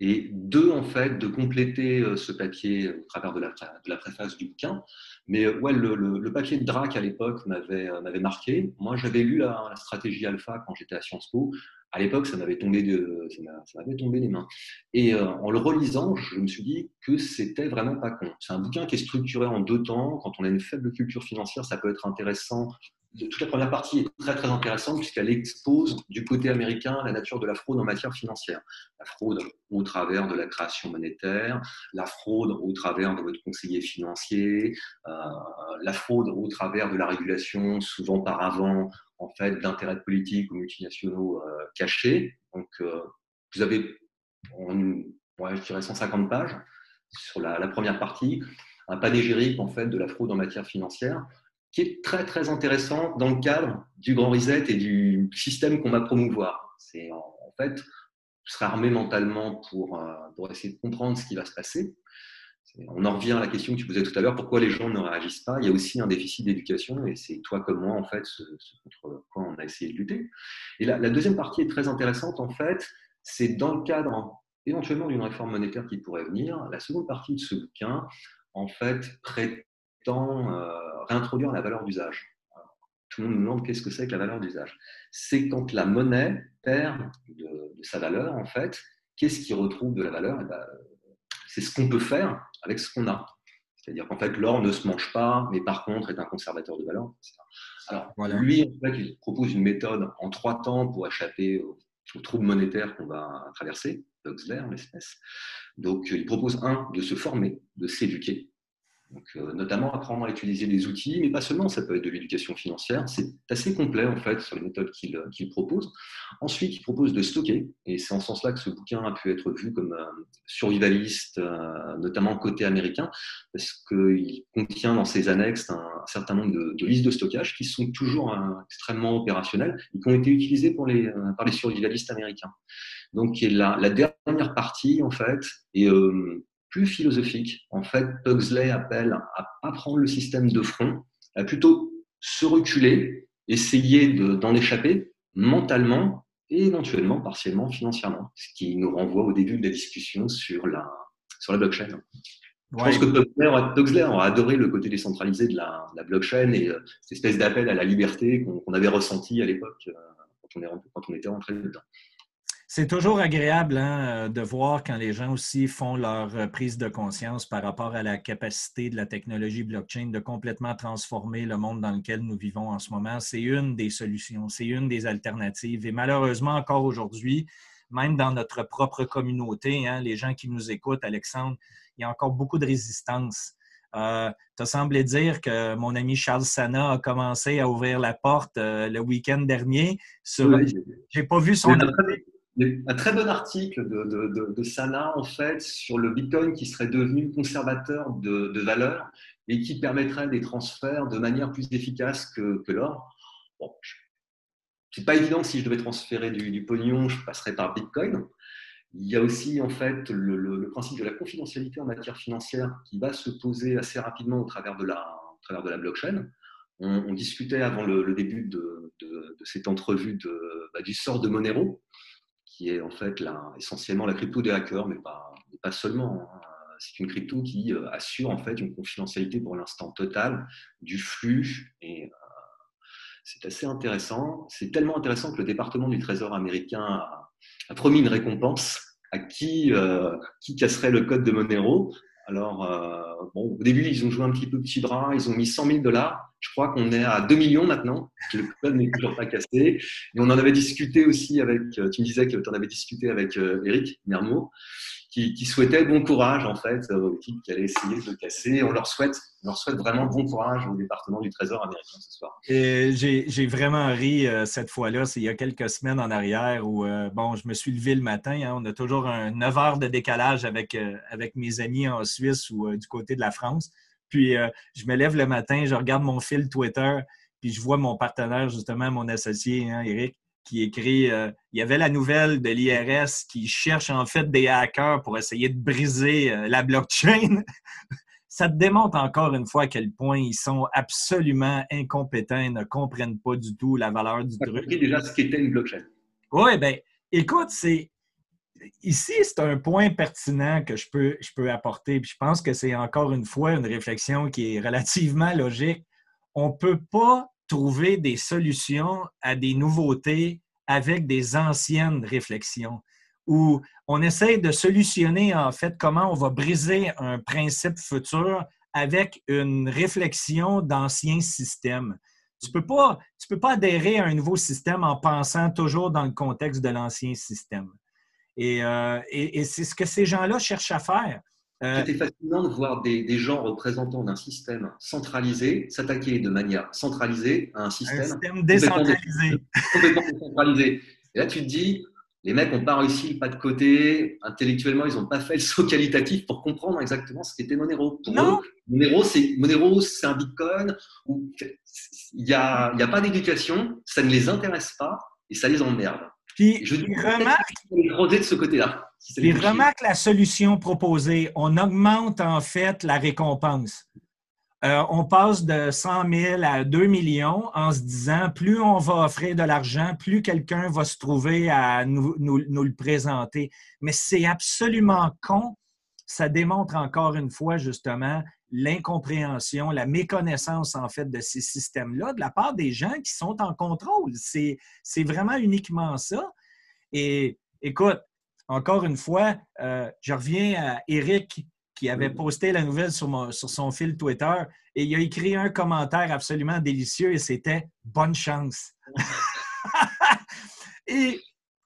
[SPEAKER 2] et deux, en fait, de compléter euh, ce papier au travers de la préface du bouquin. Mais ouais, le, papier de Drac à l'époque m'avait marqué. Moi, j'avais lu la, stratégie alpha quand j'étais à Sciences Po à l'époque, ça m'avait tombé, de, ça m'avait tombé des mains. Et euh, en le relisant, je me suis dit que c'était vraiment pas con. C'est un bouquin qui est structuré en deux temps. Quand on a une faible culture financière, ça peut être intéressant. Toute la première partie est très très intéressante puisqu'elle expose du côté américain la nature de la fraude en matière financière. La fraude au travers de la création monétaire, la fraude au travers de votre conseiller financier, euh, la fraude au travers de la régulation, souvent par avant en fait d'intérêts politiques ou multinationaux euh, cachés. Donc, euh, vous avez, je dirais 150 pages sur la, première partie, un panégyrique en fait de la fraude en matière financière qui est très très intéressant dans le cadre du grand reset et du système qu'on va promouvoir. C'est en, fait, je serai armé mentalement pour, euh, pour essayer de comprendre ce qui va se passer. On en revient à la question que tu posais tout à l'heure, pourquoi les gens ne réagissent pas? Il y a aussi un déficit d'éducation et c'est toi comme moi, en fait, ce, contre quoi on a essayé de lutter. Et la, la deuxième partie est très intéressante, en fait, c'est dans le cadre éventuellement d'une réforme monétaire qui pourrait venir. La seconde partie de ce bouquin, en fait, prétend euh, réintroduire la valeur d'usage. Tout le monde nous demande qu'est-ce que c'est que la valeur d'usage. C'est quand la monnaie perd de, sa valeur, en fait, qu'est-ce qui retrouve de la valeur? Eh ben, c'est ce qu'on peut faire avec ce qu'on a. C'est-à-dire qu'en fait, l'or ne se mange pas, mais par contre est un conservateur de valeur. Alors, lui, en fait, il propose une méthode en trois temps pour échapper aux, troubles monétaires qu'on va traverser, Huxley en l'espèce. Donc, il propose, un, de se former, de s'éduquer, donc, euh, notamment apprendre à utiliser des outils, mais pas seulement, ça peut être de l'éducation financière. C'est assez complet en fait sur les méthodes qu'il euh, propose. Ensuite, il propose de stocker, et c'est en ce sens-là que ce bouquin a pu être vu comme euh, survivaliste, notamment côté américain, parce qu'il contient dans ses annexes un, certain nombre de, listes de stockage qui sont toujours extrêmement opérationnelles et qui ont été utilisées par les survivalistes américains. Donc, la, la dernière partie, en fait, plus philosophique. En fait, Pugsley appelle à pas prendre le système de front, à plutôt se reculer, essayer d'en échapper mentalement et éventuellement partiellement financièrement, ce qui nous renvoie au début de la discussion sur la, sur la blockchain. Je pense que Pugsley aura adoré le côté décentralisé de la, blockchain et euh, cette espèce d'appel à la liberté qu'on avait ressenti à l'époque euh, quand, on quand on était rentré dedans.
[SPEAKER 1] C'est toujours agréable hein, euh, de voir quand les gens aussi font leur euh, prise de conscience par rapport à la capacité de la technologie blockchain de complètement transformer le monde dans lequel nous vivons en ce moment. C'est une des solutions, c'est une des alternatives. Et malheureusement, encore aujourd'hui, même dans notre propre communauté, hein, les gens qui nous écoutent, Alexandre, il y a encore beaucoup de résistance. Euh, tu as semblé dire que mon ami Charles Sana a commencé à ouvrir la porte le week-end dernier. Sur... J'ai pas vu son
[SPEAKER 2] un très bon article de, Sana, en fait, sur le Bitcoin qui serait devenu conservateur de, de valeur et qui permettrait des transferts de manière plus efficace que, l'or. Bon, c'est pas évident que si je devais transférer du, pognon, je passerais par Bitcoin. Il y a aussi en fait le, principe de la confidentialité en matière financière qui va se poser assez rapidement au travers de la, blockchain. on, discutait avant le, début de, cette entrevue bah, du sort de Monero, qui est en fait essentiellement la crypto des hackers, mais pas, seulement. Hein. C'est une crypto qui euh, assure en fait une confidentialité pour l'instant totale du flux et euh, c'est assez intéressant. C'est tellement intéressant que le département du Trésor américain a, promis une récompense à qui, euh, qui casserait le code de Monero. Alors, bon, au début, ils ont joué un petit peu petit bras, ils ont mis 100 000 dollars. Je crois qu'on est à 2 millions maintenant. Le code n'est toujours pas cassé. Et on en avait discuté aussi avec, euh, tu me disais que tu en avais discuté avec euh, Eric Mermo qui, souhaitaient bon courage en fait aux équipes qui allaient essayer de le casser. On leur souhaite, on leur souhaite vraiment bon courage au département du Trésor américain ce soir.
[SPEAKER 1] J'ai vraiment ri euh, cette fois-là. C'est il y a quelques semaines en arrière où euh, bon, je me suis levé le matin. Hein. on a toujours un 9 heures de décalage avec, euh, avec mes amis en Suisse ou du côté de la France. Puis je me lève le matin, je regarde mon fil Twitter, puis je vois mon partenaire, justement, mon associé, hein, Eric, qui écrit euh, il y avait la nouvelle de l'IRS qui cherche en fait des hackers pour essayer de briser euh, la blockchain. Ça te démontre encore une fois à quel point ils sont absolument incompétents et ne comprennent pas du tout la valeur du truc.
[SPEAKER 2] déjà ce qu'était une blockchain.
[SPEAKER 1] Oui, bien, écoute, c'est. Ici, c'est un point pertinent que je peux, je peux apporter. Puis je pense que c'est encore une fois une réflexion qui est relativement logique. On ne peut pas trouver des solutions à des nouveautés avec des anciennes réflexions, où on essaie de solutionner en fait comment on va briser un principe futur avec une réflexion d'anciens systèmes. Tu ne peux, peux pas adhérer à un nouveau système en pensant toujours dans le contexte de l'ancien système. Et, euh, et c'est ce que ces gens-là cherchent à faire.
[SPEAKER 2] Euh, C'était fascinant de voir des, gens représentants d'un système centralisé s'attaquer de manière centralisée à un système,
[SPEAKER 1] système décentralisé.
[SPEAKER 2] Complètement décentralisé. Et là, tu te dis, les mecs n'ont pas réussi le pas de côté, intellectuellement, ils n'ont pas fait le saut qualitatif pour comprendre exactement ce qu'était Monero. Pour
[SPEAKER 1] non.
[SPEAKER 2] Monero, c'est, Monero, c'est un bitcoin où il n'y a, y a pas d'éducation, ça ne les intéresse pas et ça les emmerde.
[SPEAKER 1] Puis, je remarque,
[SPEAKER 2] de ce côté-là.
[SPEAKER 1] remarque la solution proposée. On augmente en fait la récompense. Euh, on passe de 100 000 à 2 millions en se disant plus on va offrir de l'argent, plus quelqu'un va se trouver à nous, nous le présenter. Mais c'est absolument con. Ça démontre encore une fois justement l'incompréhension, la méconnaissance en fait de ces systèmes-là de la part des gens qui sont en contrôle. C'est vraiment uniquement ça. Et écoute, encore une fois, euh, je reviens à Eric qui avait posté la nouvelle sur, sur son fil Twitter et il a écrit un commentaire absolument délicieux et c'était Bonne chance. et,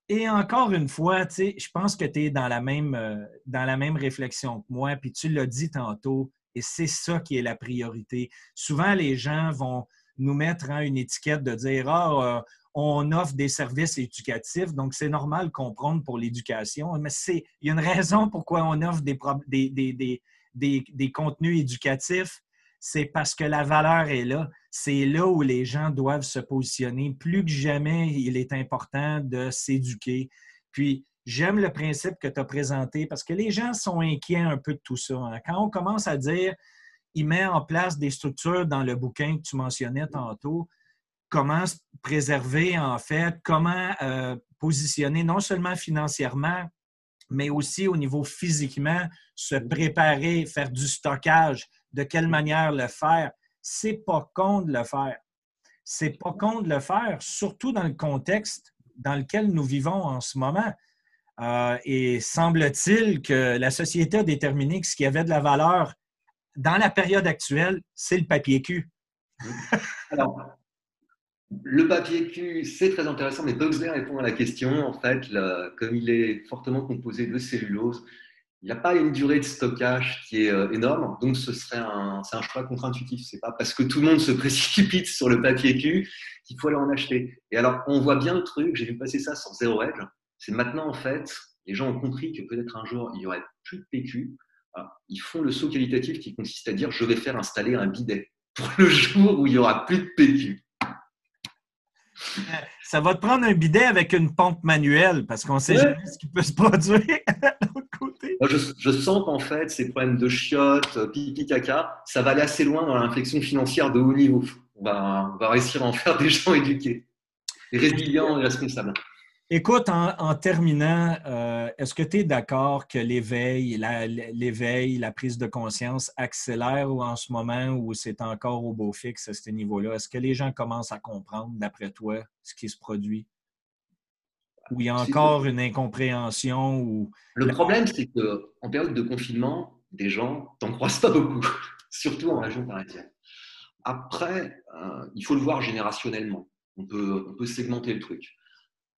[SPEAKER 1] et, encore une fois, je pense que tu es dans la, même, euh, dans la même réflexion que moi, puis tu l'as dit tantôt, et c'est ça qui est la priorité. Souvent, les gens vont nous mettre en une étiquette de dire Ah, euh, on offre des services éducatifs, donc c'est normal qu'on prenne pour l'éducation. Mais c'est, il y a une raison pourquoi on offre des, des, contenus éducatifs. C'est parce que la valeur est là. C'est là où les gens doivent se positionner. Plus que jamais, il est important de s'éduquer. Puis, J'aime le principe que tu as présenté parce que les gens sont inquiets un peu de tout ça. Hein. Quand on commence à dire, il met en place des structures dans le bouquin que tu mentionnais tantôt, comment se préserver en fait, comment euh, positionner non seulement financièrement, mais aussi au niveau physiquement, se préparer, faire du stockage, de quelle manière le faire. C'est pas con de le faire. C'est pas con de le faire, surtout dans le contexte dans lequel nous vivons en ce moment. Euh, et semble-t-il que la société a déterminé que ce qui avait de la valeur dans la période actuelle, c'est le papier cul.
[SPEAKER 2] Alors, le papier cul, c'est très intéressant, mais Boxler répond à la question. En fait, comme il est fortement composé de cellulose, il n'y a pas une durée de stockage qui est euh, énorme, donc ce serait un, un choix contre-intuitif. C'est pas parce que tout le monde se précipite sur le papier cul qu'il faut aller en acheter. Et alors, on voit bien le truc. J'ai vu passer ça sur Zero Edge c'est maintenant, en fait, les gens ont compris que peut-être un jour, il n'y aurait plus de PQ. Ah, ils font le saut qualitatif qui consiste à dire je vais faire installer un bidet pour le jour où il n'y aura plus de PQ.
[SPEAKER 1] Ça va te prendre un bidet avec une pompe manuelle parce qu'on sait jamais ce qui peut se produire de l'autre
[SPEAKER 2] côté. je, sens qu'en fait, ces problèmes de chiottes, pipi, caca, ça va aller assez loin dans l'inflexion financière de haut niveau. va, réussir à en faire des gens éduqués, résilients et responsables.
[SPEAKER 1] Écoute, en, terminant, euh, est-ce que tu es d'accord que l'éveil, la, l'éveil, la prise de conscience accélère ou en ce moment où c'est encore au beau fixe à ce niveau-là? Est-ce que les gens commencent à comprendre, d'après toi, ce qui se produit? Ou il y a encore une incompréhension? Ou...
[SPEAKER 2] Le problème, c'est qu'en période de confinement, des gens t'en croisent pas beaucoup, surtout en région parisienne. Après, euh, il faut le voir générationnellement. On peut, on peut segmenter le truc.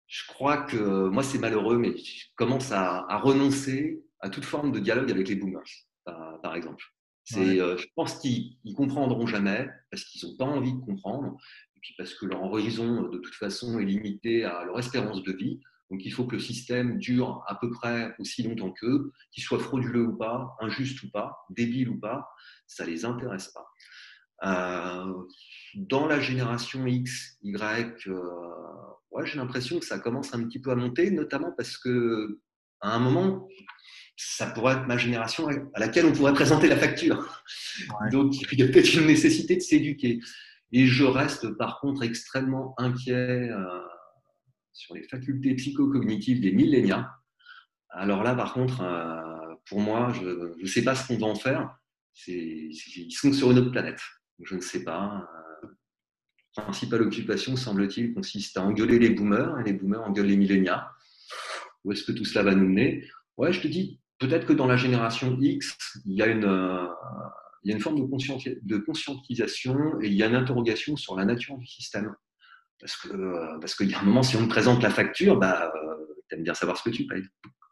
[SPEAKER 2] Je crois que moi, c'est malheureux, mais je commence à, renoncer à toute forme de dialogue avec les boomers, par, exemple. C'est, euh, je pense qu'ils ne comprendront jamais parce qu'ils n'ont pas envie de comprendre, et puis parce que leur horizon, de toute façon, est limité à leur espérance de vie. Donc, il faut que le système dure à peu près aussi longtemps qu'eux, qu'il soit frauduleux ou pas, injuste ou pas, débile ou pas, ça ne les intéresse pas. Euh, dans la génération X, Y, euh, ouais, j'ai l'impression que ça commence un petit peu à monter, notamment parce que à un moment, ça pourrait être ma génération à laquelle on pourrait présenter la facture. Donc, il y a peut-être une nécessité de s'éduquer. Et je reste par contre extrêmement inquiet euh, sur les facultés psychocognitives des millénials. Alors là, par contre, euh, pour moi, je ne sais pas ce qu'on va en faire. ils sont sur une autre planète. Je ne sais pas. Euh, la principale occupation, semble-t-il, consiste à engueuler les boomers, et les boomers engueulent les millénials. Où est-ce que tout cela va nous mener? Ouais, je te dis, peut-être que dans la génération X, il y a une, euh, il y a une forme de, conscientisation et il y a une interrogation sur la nature du système. Parce que euh, qu'il y a un moment, si on te présente la facture, bah, euh, tu aimes bien savoir ce que tu payes.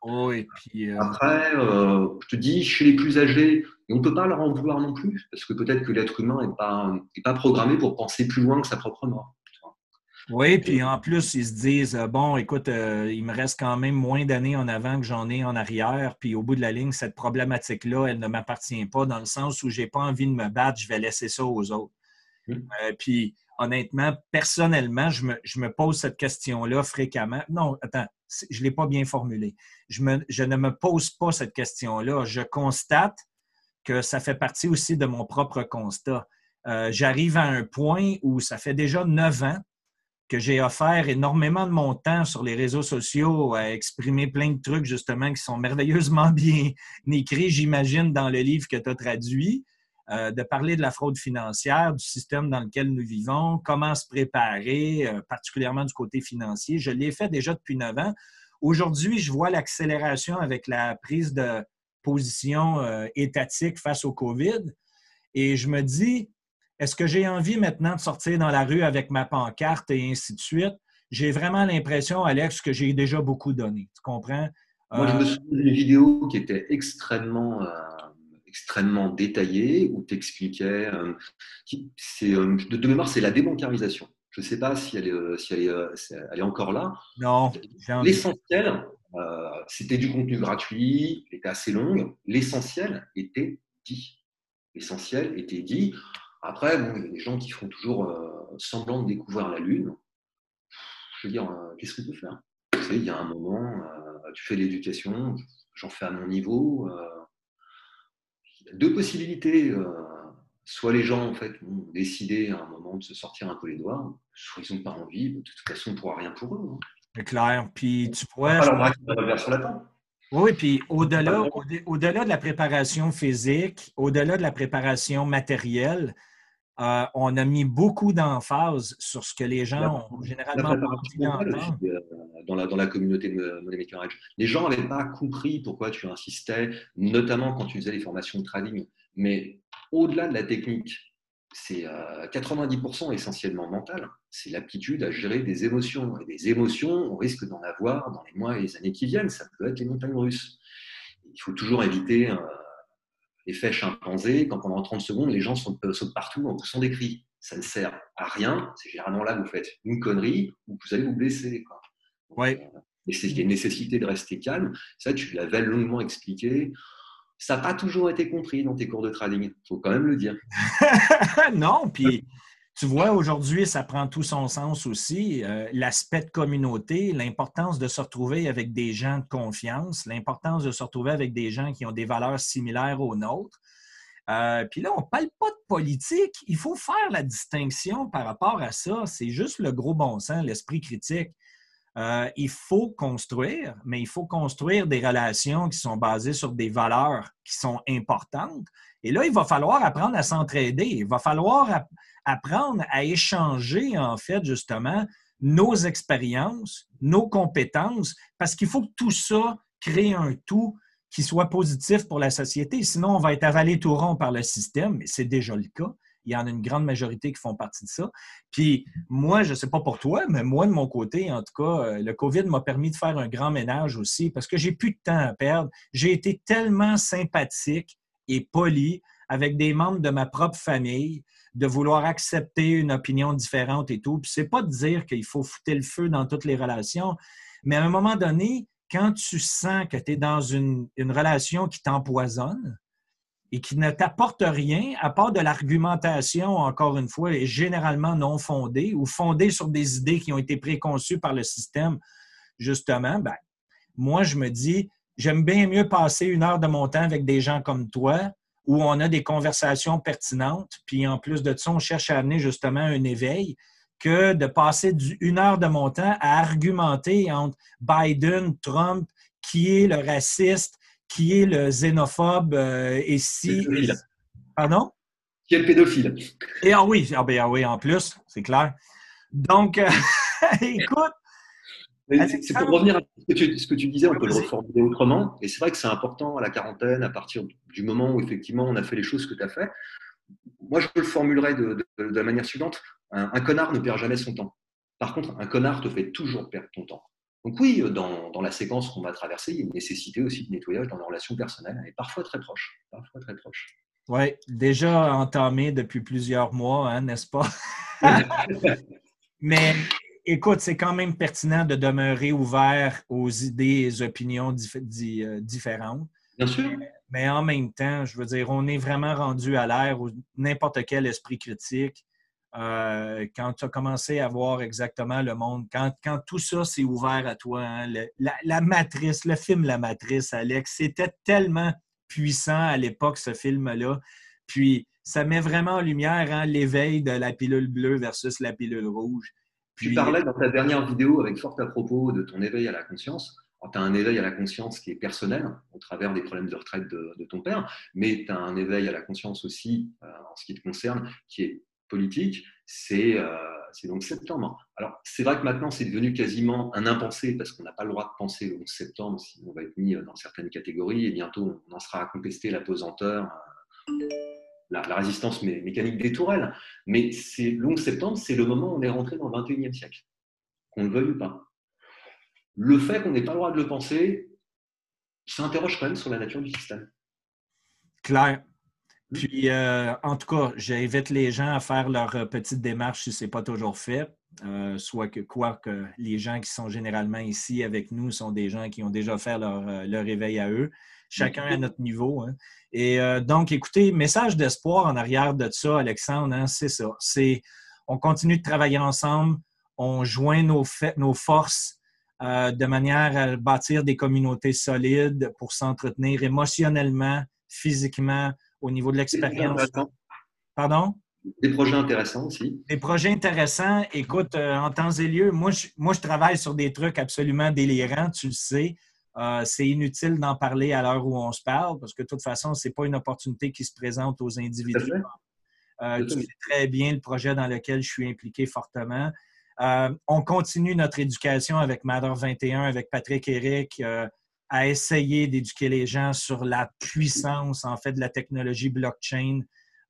[SPEAKER 1] Oh, et puis,
[SPEAKER 2] euh, Après, je te dis, chez les plus âgés, on ne peut pas leur en vouloir non plus, parce que peut-être que l'être humain n'est pas, est pas programmé pour penser plus loin que sa propre mort.
[SPEAKER 1] Oui, puis en plus, ils se disent bon, écoute, il me reste quand même moins d'années en avant que j'en ai en arrière, puis au bout de la ligne, cette problématique-là, elle ne m'appartient pas dans le sens où je n'ai pas envie de me battre, je vais laisser ça aux autres. Mmh. puis honnêtement, personnellement, je me, pose cette question-là fréquemment. Non, attends, je ne l'ai pas bien formulé. Je, ne me pose pas cette question-là. Je constate que ça fait partie aussi de mon propre constat. Euh, j'arrive à un point où ça fait déjà neuf ans que j'ai offert énormément de mon temps sur les réseaux sociaux à exprimer plein de trucs, justement, qui sont merveilleusement bien écrits, j'imagine, dans le livre que tu as traduit. Euh, de parler de la fraude financière, du système dans lequel nous vivons, comment se préparer, euh, particulièrement du côté financier. Je l'ai fait déjà depuis neuf ans. Aujourd'hui, je vois l'accélération avec la prise de position euh, étatique face au COVID. Et je me dis, est-ce que j'ai envie maintenant de sortir dans la rue avec ma pancarte et ainsi de suite? J'ai vraiment l'impression, Alex, que j'ai déjà beaucoup donné. Tu comprends?
[SPEAKER 2] Moi, je me souviens d'une vidéo qui était extrêmement extrêmement détaillé où tu expliquais. Euh, euh, de, mémoire, c'est la débancarisation. Je ne sais pas si elle est, euh, si elle est, elle est encore là.
[SPEAKER 1] Non.
[SPEAKER 2] L'essentiel, c'était du contenu gratuit, était assez long. L'essentiel était dit. L'essentiel était dit. Après, bon, il y a des gens qui font toujours semblant de découvrir la Lune. Je veux dire, qu'est-ce qu'on peut faire? Il y a un moment, tu fais l'éducation, j'en fais à mon niveau deux possibilités. Euh, soit les gens en fait ont décidé à un moment de se sortir un peu les doigts, soit ils n'ont pas envie. De toute façon, on ne pourra rien pour eux. Hein.
[SPEAKER 1] C'est clair. Puis tu pourrais. sur la Oui, puis au-delà, au-delà de la préparation physique, au-delà de la préparation matérielle, euh, on a mis beaucoup d'emphase sur ce que les gens ont généralement
[SPEAKER 2] euh, dans la, dans la communauté de Money Maker Les gens n'avaient pas compris pourquoi tu insistais, notamment quand tu faisais les formations de trading. Mais au-delà de la technique, c'est 90% euh, essentiellement mental. C'est l'aptitude à gérer des émotions. Et des émotions, on risque d'en avoir dans les mois et les années qui viennent. Ça peut être les montagnes russes. Il faut toujours éviter effet chimpanzé, quand pendant 30 secondes, les gens sautent, partout en poussant des cris. Ça ne sert à rien. C'est généralement là que vous faites une connerie ou vous allez vous blesser. Quoi.
[SPEAKER 1] Ouais.
[SPEAKER 2] Euh, et c'est qu'il y a une nécessité de rester calme. Ça, tu l'avais longuement expliqué. Ça n'a pas toujours été compris dans tes cours de trading. Il faut quand même le dire.
[SPEAKER 1] non, puis tu vois, aujourd'hui, ça prend tout son sens aussi. Euh, l'aspect de communauté, l'importance de se retrouver avec des gens de confiance, l'importance de se retrouver avec des gens qui ont des valeurs similaires aux nôtres. Euh, puis là, on ne parle pas de politique. Il faut faire la distinction par rapport à ça. C'est juste le gros bon sens, l'esprit critique. Euh, il faut construire, mais il faut construire des relations qui sont basées sur des valeurs qui sont importantes. Et là, il va falloir apprendre à s'entraider. Il va falloir apprendre à échanger, en fait, justement, nos expériences, nos compétences, parce qu'il faut que tout ça crée un tout qui soit positif pour la société. Sinon, on va être avalé tout rond par le système, et c'est déjà le cas. Il y en a une grande majorité qui font partie de ça. Puis moi, je ne sais pas pour toi, mais moi, de mon côté, en tout cas, euh, le COVID m'a permis de faire un grand ménage aussi parce que j'ai plus de temps à perdre. J'ai été tellement sympathique et poli avec des membres de ma propre famille de vouloir accepter une opinion différente et tout. Puis c'est pas de dire qu'il faut foutre le feu dans toutes les relations, mais à un moment donné, quand tu sens que tu es dans une, relation qui t'empoisonne et qui ne t'apporte rien, à part de l'argumentation, encore une fois, généralement non fondée ou fondée sur des idées qui ont été préconçues par le système, justement, ben, moi, je me dis, j'aime bien mieux passer une heure de mon temps avec des gens comme toi où on a des conversations pertinentes, puis en plus de ça, on cherche à amener justement un éveil, que de passer une heure de mon temps à argumenter entre Biden, Trump, qui est le raciste, qui est le xénophobe, euh, et si. Pardon?
[SPEAKER 2] Qui est le pédophile.
[SPEAKER 1] Et ah oui, ah ben, ah oui, en plus, c'est clair. Donc, euh, écoute.
[SPEAKER 2] C'est pour revenir à ce que, tu, ce que tu disais, on peut le reformuler autrement. Et c'est vrai que c'est important à la quarantaine, à partir du moment où effectivement on a fait les choses que tu as fait. Moi, je le formulerai de, de la manière suivante. Un, connard ne perd jamais son temps. Par contre, un connard te fait toujours perdre ton temps. Donc oui, dans, dans la séquence qu'on va traverser, il y a une nécessité aussi de nettoyage dans nos relations personnelles, et parfois très proches. Parfois très proches.
[SPEAKER 1] Oui, déjà entamé depuis plusieurs mois, hein, n'est-ce pas? Mais écoute, c'est quand même pertinent de demeurer ouvert aux idées et opinions euh, différentes.
[SPEAKER 2] Bien sûr.
[SPEAKER 1] Mais en même temps, je veux dire, on est vraiment rendu à l'ère où n'importe quel esprit critique euh, quand tu as commencé à voir exactement le monde, quand, quand tout ça s'est ouvert à toi, hein, la, matrice, le film La Matrice, Alex, c'était tellement puissant à l'époque, ce film-là. Puis, ça met vraiment en lumière hein, l'éveil de la pilule bleue versus la pilule rouge.
[SPEAKER 2] tu parlais dans ta dernière vidéo avec fort à propos de ton éveil à la conscience. Tu as un éveil à la conscience qui est personnel au travers des problèmes de retraite de, ton père, mais tu as un éveil à la conscience aussi euh, en ce qui te concerne qui est politique, euh, c'est donc septembre. Alors, c'est vrai que maintenant, c'est devenu quasiment un impensé parce qu'on n'a pas le droit de penser le 11 septembre si on va être mis dans certaines catégories et bientôt, on en sera à contester la pesanteur, euh, la, résistance mécanique des tourelles. Mais c'est le 11 septembre, c'est le moment où on est rentré dans le 21e siècle, qu'on le veuille ou pas. Le fait qu'on n'ait pas le droit de le penser, ça interroge quand même sur la nature du système.
[SPEAKER 1] Claire. Puis, euh, en tout cas, j'invite les gens à faire leur euh, petite démarche si ce n'est pas toujours fait. Euh, soit que quoi que les gens qui sont généralement ici avec nous sont des gens qui ont déjà fait leur, leur éveil à eux, chacun à notre niveau. Hein. Et donc, écoutez, message d'espoir en arrière de ça, Alexandre, hein, c'est ça. C'est on continue de travailler ensemble, on joint nos forces de manière à bâtir des communautés solides pour s'entretenir émotionnellement, physiquement, au niveau de l'expérience. Pardon?
[SPEAKER 2] Des projets intéressants aussi.
[SPEAKER 1] Des projets intéressants. Écoute, euh, en temps et lieu, moi je, moi, je travaille sur des trucs absolument délirants, tu le sais. Euh, c'est inutile d'en parler à l'heure où on se parle parce que de toute façon, ce n'est pas une opportunité qui se présente aux individus. Euh, tu sais très bien le projet dans lequel je suis impliqué fortement. on continue notre éducation avec Matter 21, avec Patrick Eric à essayer d'éduquer les gens sur la puissance, en fait, de la technologie blockchain.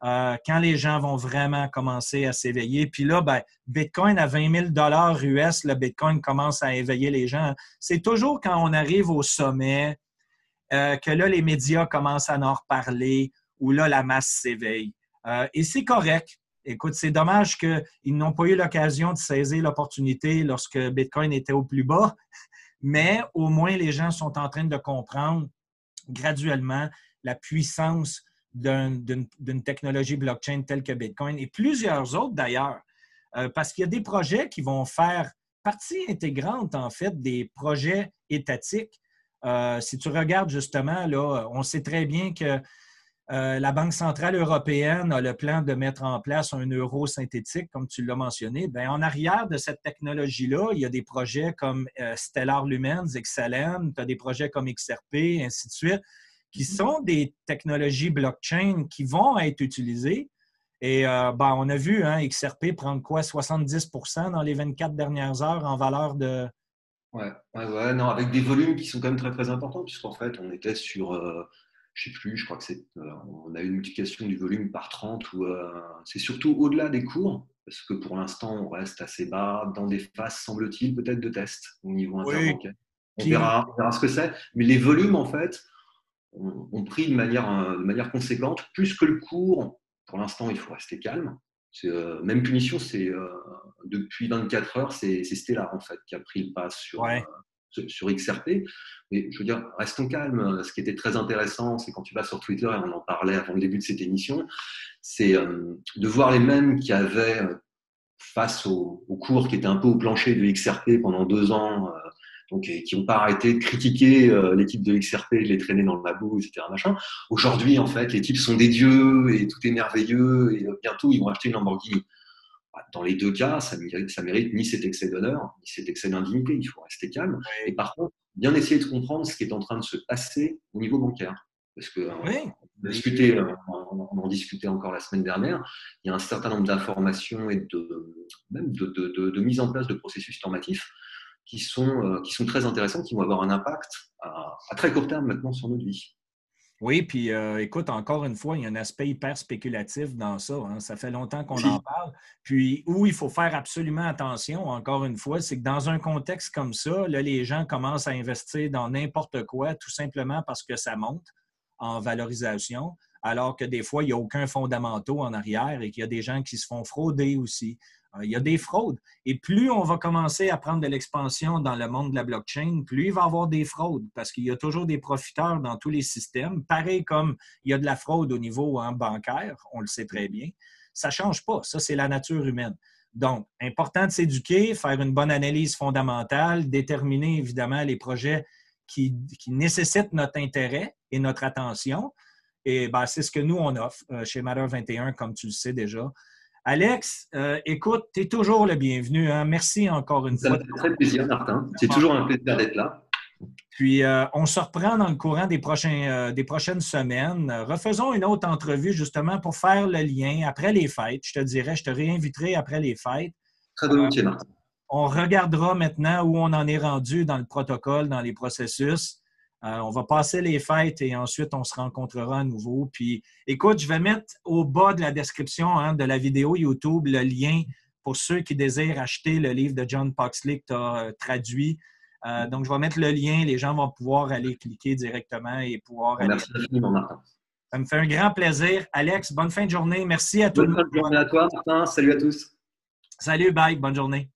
[SPEAKER 1] Euh, quand les gens vont vraiment commencer à s'éveiller. Puis là, ben, Bitcoin à 20 000 US, le Bitcoin commence à éveiller les gens. C'est toujours quand on arrive au sommet euh, que là, les médias commencent à en reparler, où là, la masse s'éveille. Euh, et c'est correct. Écoute, c'est dommage qu'ils n'ont pas eu l'occasion de saisir l'opportunité lorsque Bitcoin était au plus bas mais au moins les gens sont en train de comprendre graduellement la puissance d'une technologie blockchain telle que Bitcoin et plusieurs autres d'ailleurs, euh, parce qu'il y a des projets qui vont faire partie intégrante en fait des projets étatiques. Euh, si tu regardes justement, là, on sait très bien que Euh, la Banque centrale européenne a le plan de mettre en place un euro synthétique, comme tu l'as mentionné. Bien, en arrière de cette technologie-là, il y a des projets comme euh, Stellar Lumens, XLM, tu as des projets comme XRP, ainsi de suite, qui mm-hmm. sont des technologies blockchain qui vont être utilisées. Et euh, ben, on a vu hein, XRP prendre quoi? 70% dans les 24 dernières heures en valeur de.
[SPEAKER 2] Ouais, ouais, ouais, non, avec des volumes qui sont quand même très, très importants, puisqu'en fait, on était sur je sais plus, je crois que c'est, euh, on a une multiplication du volume par 30 ou euh, c'est surtout au-delà des cours, parce que pour l'instant, on reste assez bas dans des phases, semble-t-il, peut-être de test au niveau interbancaire. On, verra, on, verra, ce que c'est, mais les volumes, en fait, ont, pris de manière, euh, de manière conséquente, plus que le cours. Pour l'instant, il faut rester calme. même punition, c'est depuis 24 heures, c'est Stellar en fait qui a pris le pas sur, sur XRP. Mais je veux dire, restons calmes. Ce qui était très intéressant, c'est quand tu vas sur Twitter, et on en parlait avant le début de cette émission, c'est euh, de voir les mêmes qui avaient, euh, face au, cours qui était un peu au plancher de XRP pendant deux ans, euh, donc, qui n'ont pas arrêté de critiquer l'équipe de XRP, de les traîner dans le boue, etc. Aujourd'hui, en fait, les types sont des dieux et tout est merveilleux et bientôt, ils vont acheter une Lamborghini. Bah, dans les deux cas, ça mérite, ça mérite ni cet excès d'honneur, ni cet excès d'indignité. Il faut rester calme. Et par contre, bien essayer de comprendre ce qui est en train de se passer au niveau bancaire. Parce que euh, on, discutait, euh, on, en discutait encore la semaine dernière, il y a un certain nombre d'informations et de, même de, de, de, mise en place de processus normatifs qui sont, euh, qui sont très intéressants, qui vont avoir un impact à, à très court terme maintenant sur notre vie.
[SPEAKER 1] Oui, puis écoute, encore une fois, il y a un aspect hyper spéculatif dans ça. Hein. Ça fait longtemps qu'on en parle. Puis où il faut faire absolument attention, encore une fois, c'est que dans un contexte comme ça, là, les gens commencent à investir dans n'importe quoi, tout simplement parce que ça monte en valorisation, alors que des fois, il n'y a aucun fondamentaux en arrière et qu'il y a des gens qui se font frauder aussi. Euh, il y a des fraudes. Et plus on va commencer à prendre de l'expansion dans le monde de la blockchain, plus il va y avoir des fraudes parce qu'il y a toujours des profiteurs dans tous les systèmes. Pareil comme il y a de la fraude au niveau hein, bancaire, on le sait très bien. Ça ne change pas. Ça, c'est la nature humaine. Donc, important de s'éduquer, faire une bonne analyse fondamentale, déterminer évidemment les projets qui, nécessitent notre intérêt et notre attention. Et ben, c'est ce que nous, on offre euh, chez Matter 21, comme tu le sais déjà. Alex, euh, écoute, tu es toujours le bienvenu. Hein. Merci encore une fois.
[SPEAKER 2] Ça me fait très plaisir, Martin. C'est toujours un plaisir d'être là.
[SPEAKER 1] Puis, euh, on se reprend dans le courant des, prochains, euh, des prochaines semaines. Refaisons une autre entrevue justement pour faire le lien après les fêtes. Je te dirais, je te réinviterai après les fêtes.
[SPEAKER 2] Très volontiers, Martin.
[SPEAKER 1] On regardera maintenant où on en est rendu dans le protocole, dans les processus. Euh, on va passer les fêtes et ensuite on se rencontrera à nouveau. Puis écoute, je vais mettre au bas de la description hein, de la vidéo YouTube le lien pour ceux qui désirent acheter le livre de John Poxley que tu as euh, traduit. Euh, donc, je vais mettre le lien. Les gens vont pouvoir aller cliquer directement et pouvoir
[SPEAKER 2] Merci Martin.
[SPEAKER 1] Ça me fait un grand plaisir. Alex, bonne fin de journée. Merci à tous.
[SPEAKER 2] Bonne fin de journée à toi, Martin. Salut à tous.
[SPEAKER 1] Salut, bye. Bonne journée.